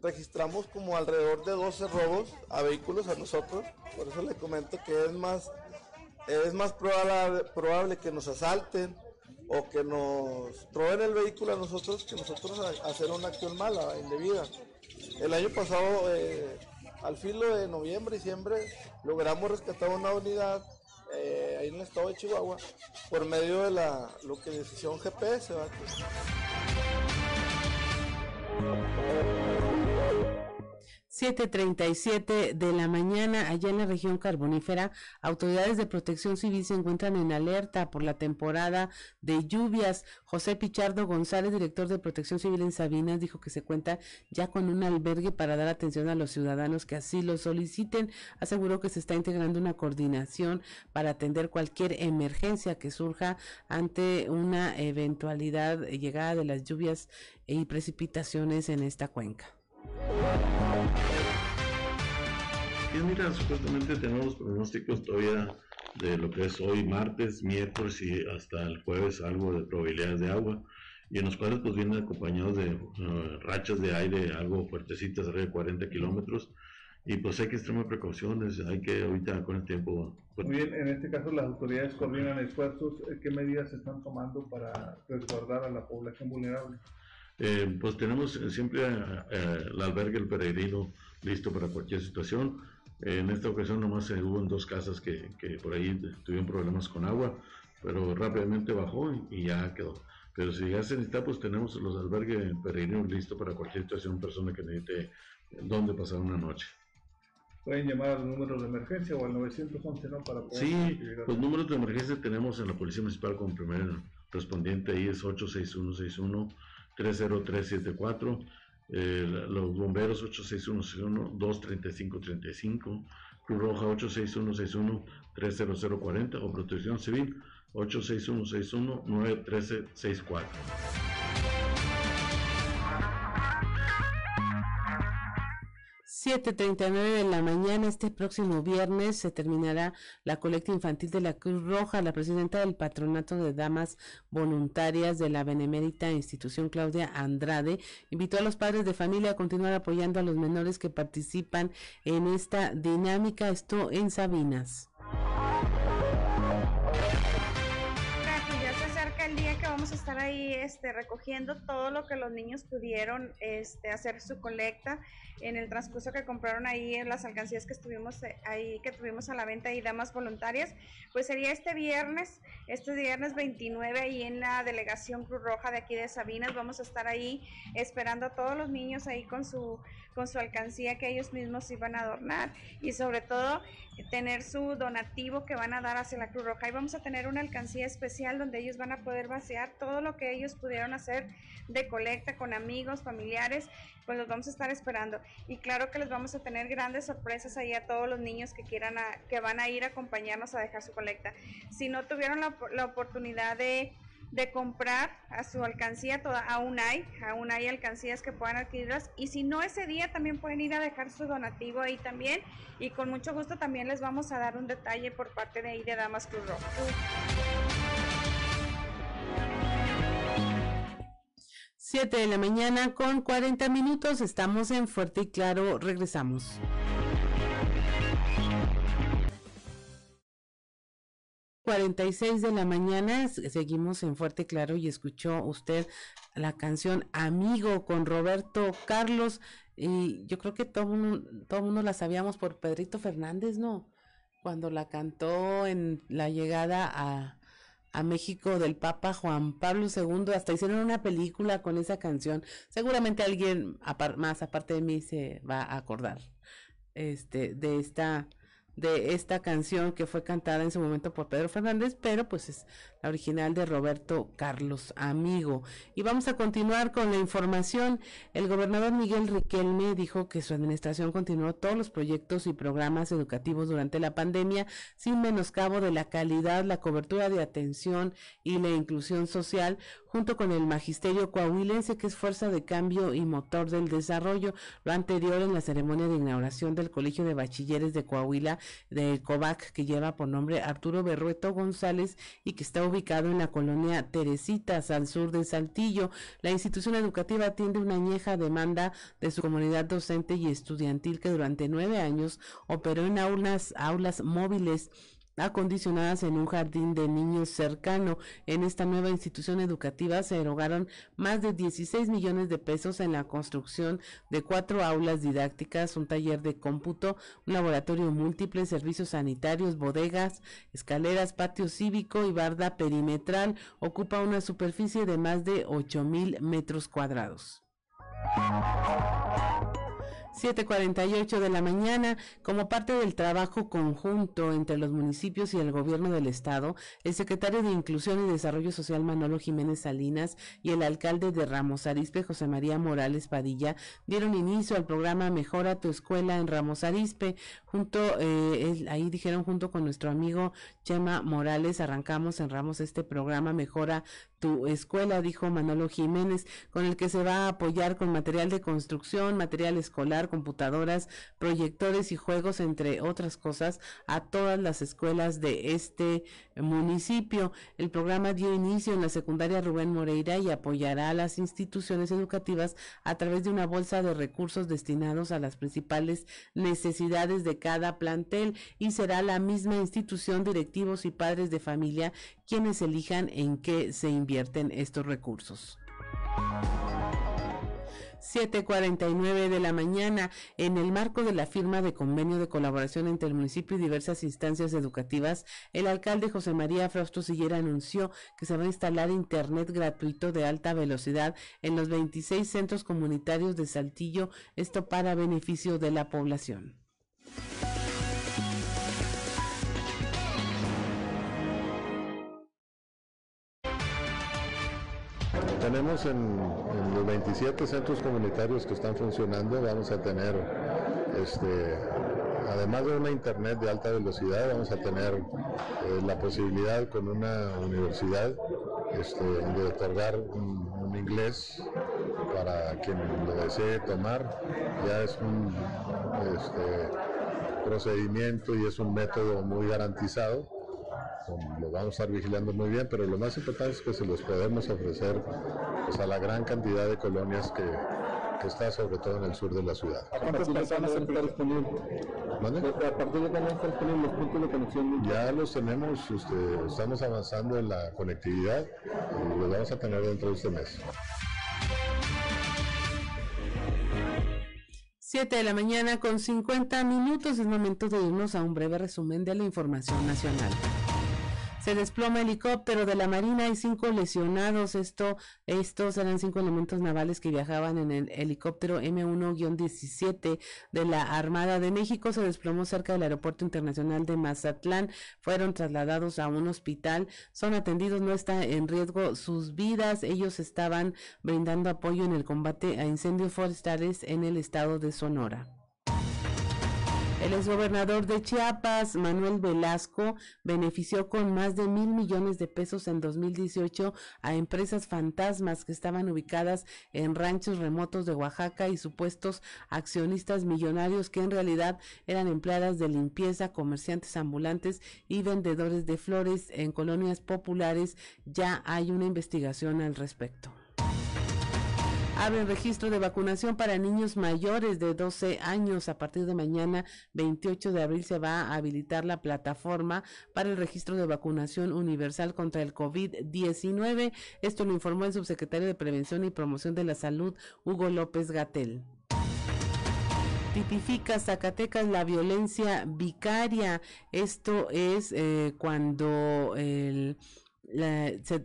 registramos como alrededor de 12 robos a vehículos a nosotros, por eso les comento que es más, es más probable, probable que nos asalten o que nos roben el vehículo a nosotros que nosotros hacer una acción mala, indebida. El año pasado, eh, al filo de noviembre, diciembre, logramos rescatar una unidad eh, ahí en el estado de Chihuahua por medio de la decisión GPS. 7:37 de la mañana, allá en la región carbonífera, autoridades de protección civil se encuentran en alerta por la temporada de lluvias. José Pichardo González, director de protección civil en Sabinas, dijo que se cuenta ya con un albergue para dar atención a los ciudadanos que así lo soliciten. Aseguró que se está integrando una coordinación para atender cualquier emergencia que surja ante una eventualidad llegada de las lluvias y precipitaciones en esta cuenca. Y mira, supuestamente tenemos pronósticos todavía de lo que es hoy martes, miércoles y hasta el jueves algo de probabilidades de agua y en los cuales pues vienen acompañados de uh, rachas de aire algo fuertecitas, de 40 kilómetros y pues hay que extremar precauciones, hay que ahorita con el tiempo... Pues, Muy bien, en este caso las autoridades coordinan esfuerzos, ¿qué medidas se están tomando para resguardar a la población vulnerable? Eh, pues tenemos siempre eh, el albergue El Peregrino listo para cualquier situación. en esta ocasión nomás hubo en dos casas que, que, por ahí tuvieron problemas con agua, pero rápidamente bajó y, ya quedó. Pero si ya se necesita, pues tenemos los albergues peregrinos listos para cualquier situación, persona que necesite dónde pasar una noche. Pueden llamar al número de emergencia o al 911, ¿no? Para poder sí, los números de emergencia tenemos en la Policía Municipal como primer respondiente, ahí es 86161 30374, eh, los bomberos 86161-23535, Cruz Roja 86161-30040 o Protección Civil 86161-91364. 7.39 de la mañana, este próximo viernes, se terminará la colecta infantil de la Cruz Roja. La presidenta del Patronato de Damas Voluntarias de la Benemérita Institución, Claudia Andrade, invitó a los padres de familia a continuar apoyando a los menores que participan en esta dinámica. Esto en Sabinas. Estar ahí este, recogiendo todo lo que los niños pudieron este, hacer su colecta en el transcurso que compraron ahí en las alcancías que estuvimos eh, ahí, que tuvimos a la venta y damas voluntarias, pues sería este viernes, este viernes 29 ahí en la delegación Cruz Roja de aquí de Sabinas, vamos a estar ahí esperando a todos los niños ahí con su, con su alcancía que ellos mismos iban a adornar y sobre todo tener su donativo que van a dar hacia la Cruz Roja y vamos a tener una alcancía especial donde ellos van a poder vaciar todo lo que ellos pudieron hacer de colecta con amigos, familiares, pues los vamos a estar esperando. Y claro que les vamos a tener grandes sorpresas ahí a todos los niños que quieran, que van a ir a acompañarnos a dejar su colecta. Si no tuvieron la, oportunidad de de comprar a su alcancía, toda, aún hay, aún hay alcancías que puedan adquirirlas y si no ese día también pueden ir a dejar su donativo ahí también y con mucho gusto también les vamos a dar un detalle por parte de ahí de Damas Cruz Roja. 7 de la mañana con 40 minutos. Estamos en Fuerte y Claro. Regresamos. ...46 de la mañana... ...seguimos en Fuerte Claro... ...y escuchó usted la canción Amigo... ...con Roberto Carlos... ...y yo creo que todo mundo, todo mundo la sabíamos por Pedrito Fernández, ¿no? Cuando la cantó en la llegada a a México del Papa Juan Pablo II, hasta hicieron una película con esa canción. Seguramente alguien más aparte de mí se va a acordar este de esta de esta canción que fue cantada en su momento por Pedro Fernández, pero pues es la original de Roberto Carlos Amigo. Y vamos a continuar con la información. El gobernador Miguel Riquelme dijo que su administración continuó todos los proyectos y programas educativos durante la pandemia sin menoscabo de la calidad, la cobertura de atención y la inclusión social, junto con el magisterio coahuilense que es fuerza de cambio y motor del desarrollo. Lo anterior en la ceremonia de inauguración del Colegio de Bachilleres de Coahuila de COVAC que lleva por nombre Arturo Berrueto González y que está ubicado en la colonia Teresitas al sur de Saltillo. La institución educativa atiende una añeja demanda de su comunidad docente y estudiantil que durante nueve años operó en aulas móviles acondicionadas en un jardín de niños cercano. En esta nueva institución educativa se erogaron más de 16 millones de pesos en la construcción de cuatro aulas didácticas, un taller de cómputo, un laboratorio múltiple, servicios sanitarios, bodegas, escaleras, patio cívico y barda perimetral. Ocupa una superficie de más de 8 mil metros cuadrados. 7:48 de la mañana, como parte del trabajo conjunto entre los municipios y el gobierno del estado, el secretario de Inclusión y Desarrollo Social Manolo Jiménez Salinas y el alcalde de Ramos Arizpe José María Morales Padilla dieron inicio al programa Mejora tu escuela en Ramos Arizpe. Junto, eh, ahí dijeron junto con nuestro amigo Chema Morales, arrancamos en Ramos este programa Mejora tu escuela, dijo Manolo Jiménez, con el que se va a apoyar con material de construcción, material escolar, computadoras, proyectores y juegos, entre otras cosas, a todas las escuelas de este municipio. El programa dio inicio en la secundaria Rubén Moreira y apoyará a las instituciones educativas a través de una bolsa de recursos destinados a las principales necesidades de cada plantel y será la misma institución, directivos y padres de familia quienes elijan en qué se estos recursos. 7:49 de la mañana, en el marco de la firma de convenio de colaboración entre el municipio y diversas instancias educativas, el alcalde José María Frausto Sillera anunció que se va a instalar internet gratuito de alta velocidad en los 26 centros comunitarios de Saltillo, esto para beneficio de la población. Tenemos en, los 27 centros comunitarios que están funcionando, vamos a tener, este, además de una internet de alta velocidad, vamos a tener eh, la posibilidad con una universidad este, de otorgar un, inglés para quien lo desee tomar. Ya es un este, procedimiento y es un método muy garantizado lo vamos a estar vigilando muy bien, pero lo más importante es que se los podemos ofrecer pues, a la gran cantidad de colonias que, que está sobre todo en el sur de la ciudad. ¿A cuántas personas está disponible? ¿A partir de cuándo están disponibles los puntos de conexión? Ya los tenemos, este, estamos avanzando en la conectividad y los vamos a tener dentro de este mes. 7 de la mañana con 50 minutos es momento de irnos a un breve resumen de la información nacional. Se desploma helicóptero de la Marina, hay cinco lesionados. Esto, estos eran cinco elementos navales que viajaban en el helicóptero M1-17 de la Armada de México. Se desplomó cerca del Aeropuerto Internacional de Mazatlán. Fueron trasladados a un hospital. Son atendidos, no está en riesgo sus vidas. Ellos estaban brindando apoyo en el combate a incendios forestales en el estado de Sonora. El exgobernador de Chiapas, Manuel Velasco, benefició con más de mil millones de pesos en 2018 a empresas fantasmas que estaban ubicadas en ranchos remotos de Oaxaca y supuestos accionistas millonarios que en realidad eran empleadas de limpieza, comerciantes ambulantes y vendedores de flores en colonias populares. Ya hay una investigación al respecto el registro de vacunación para niños mayores de 12 años. A partir de mañana, 28 de abril, se va a habilitar la plataforma para el registro de vacunación universal contra el COVID-19. Esto lo informó el subsecretario de Prevención y Promoción de la Salud, Hugo López Gatel. Tipifica Zacatecas la violencia vicaria. Esto es eh, cuando el eh, se,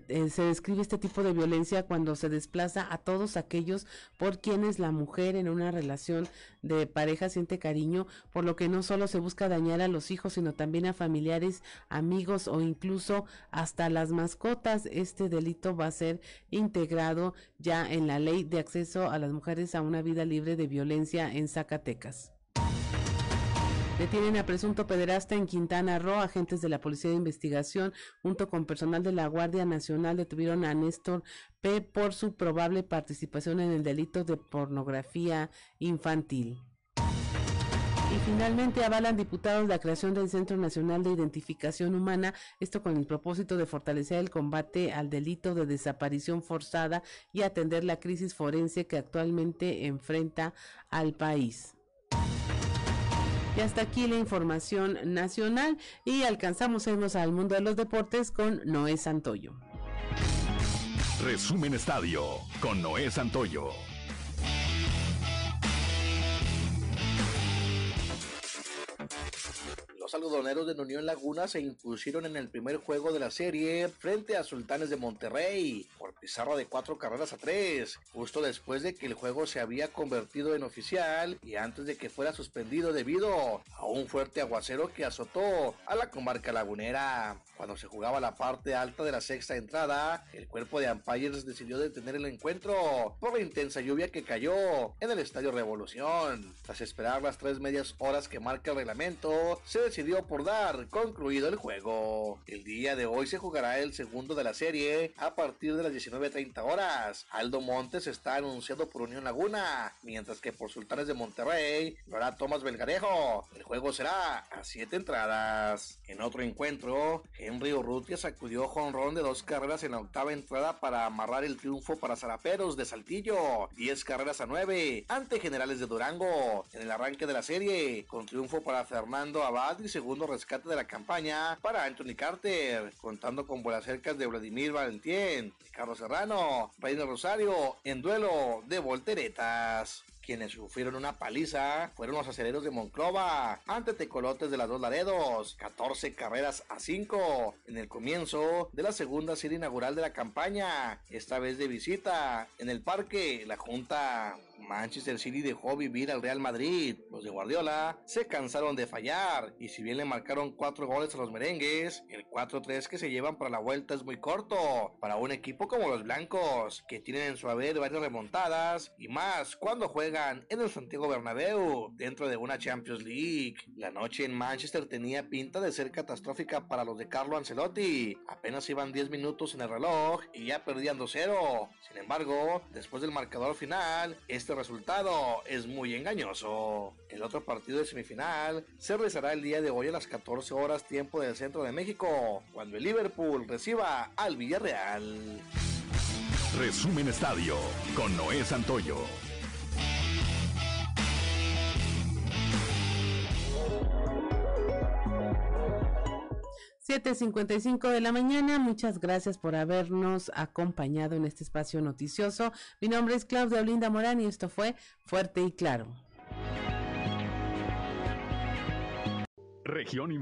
describe este tipo de violencia cuando se desplaza a todos aquellos por quienes la mujer en una relación de pareja siente cariño, por lo que no solo se busca dañar a los hijos, sino también a familiares, amigos o incluso hasta las mascotas. Este delito va a ser integrado ya en la ley de acceso a las mujeres a una vida libre de violencia en Zacatecas. Detienen a presunto pederasta en Quintana Roo. Agentes de la Policía de Investigación, junto con personal de la Guardia Nacional, detuvieron a Néstor P. por su probable participación en el delito de pornografía infantil. Y finalmente avalan diputados la creación del Centro Nacional de Identificación Humana, esto con el propósito de fortalecer el combate al delito de desaparición forzada y atender la crisis forense que actualmente enfrenta al país. Y hasta aquí la información nacional y alcanzamos irnos al mundo de los deportes con Noé Santoyo. Resumen Estadio con Noé Santoyo. Los algodoneros de Unión Laguna se impusieron en el primer juego de la serie frente a Sultanes de Monterrey por pizarra de cuatro carreras a tres, justo después de que el juego se había convertido en oficial y antes de que fuera suspendido debido a un fuerte aguacero que azotó a la comarca lagunera. Cuando se jugaba la parte alta de la sexta entrada, el cuerpo de umpires decidió detener el encuentro por la intensa lluvia que cayó en el Estadio Revolución. Tras esperar las tres medias horas que marca el reglamento, se decidió por dar concluido el juego. El día de hoy se jugará el segundo de la serie a partir de las 19.30 horas. Aldo Montes está anunciado por Unión Laguna, mientras que por Sultanes de Monterrey lo hará Tomás Belgarejo. El juego será a siete entradas. En otro encuentro, Henry Urrutia sacudió jonrón de dos carreras en la octava entrada para amarrar el triunfo para Zaraperos de Saltillo, 10 carreras a 9 ante Generales de Durango en el arranque de la serie, con triunfo para Fernando Abad y segundo rescate de la campaña para Anthony Carter, contando con buenas cercas de Vladimir Valentín, Carlos Serrano, Reina Rosario en duelo de volteretas. Quienes sufrieron una paliza fueron los aceleros de Monclova ante Tecolotes de las Dos Laredos, 14 carreras a 5 en el comienzo de la segunda serie inaugural de la campaña, esta vez de visita en el parque La Junta Manchester City dejó vivir al Real Madrid. Los de Guardiola se cansaron de fallar y si bien le marcaron cuatro goles a los merengues, el 4-3 que se llevan para la vuelta es muy corto para un equipo como los blancos, que tienen en su haber varias remontadas y más cuando juegan en el Santiago Bernabéu dentro de una Champions League. La noche en Manchester tenía pinta de ser catastrófica para los de Carlo Ancelotti. Apenas iban 10 minutos en el reloj y ya perdían 2-0. Sin embargo, después del marcador final, este resultado es muy engañoso. El otro partido de semifinal se realizará el día de hoy a las 14 horas tiempo del centro de México, cuando el Liverpool reciba al Villarreal. Resumen Estadio con Noé Santoyo. 7.55 de la mañana, muchas gracias por habernos acompañado en este espacio noticioso. Mi nombre es Claudia Olinda Morán y esto fue Fuerte y Claro. Región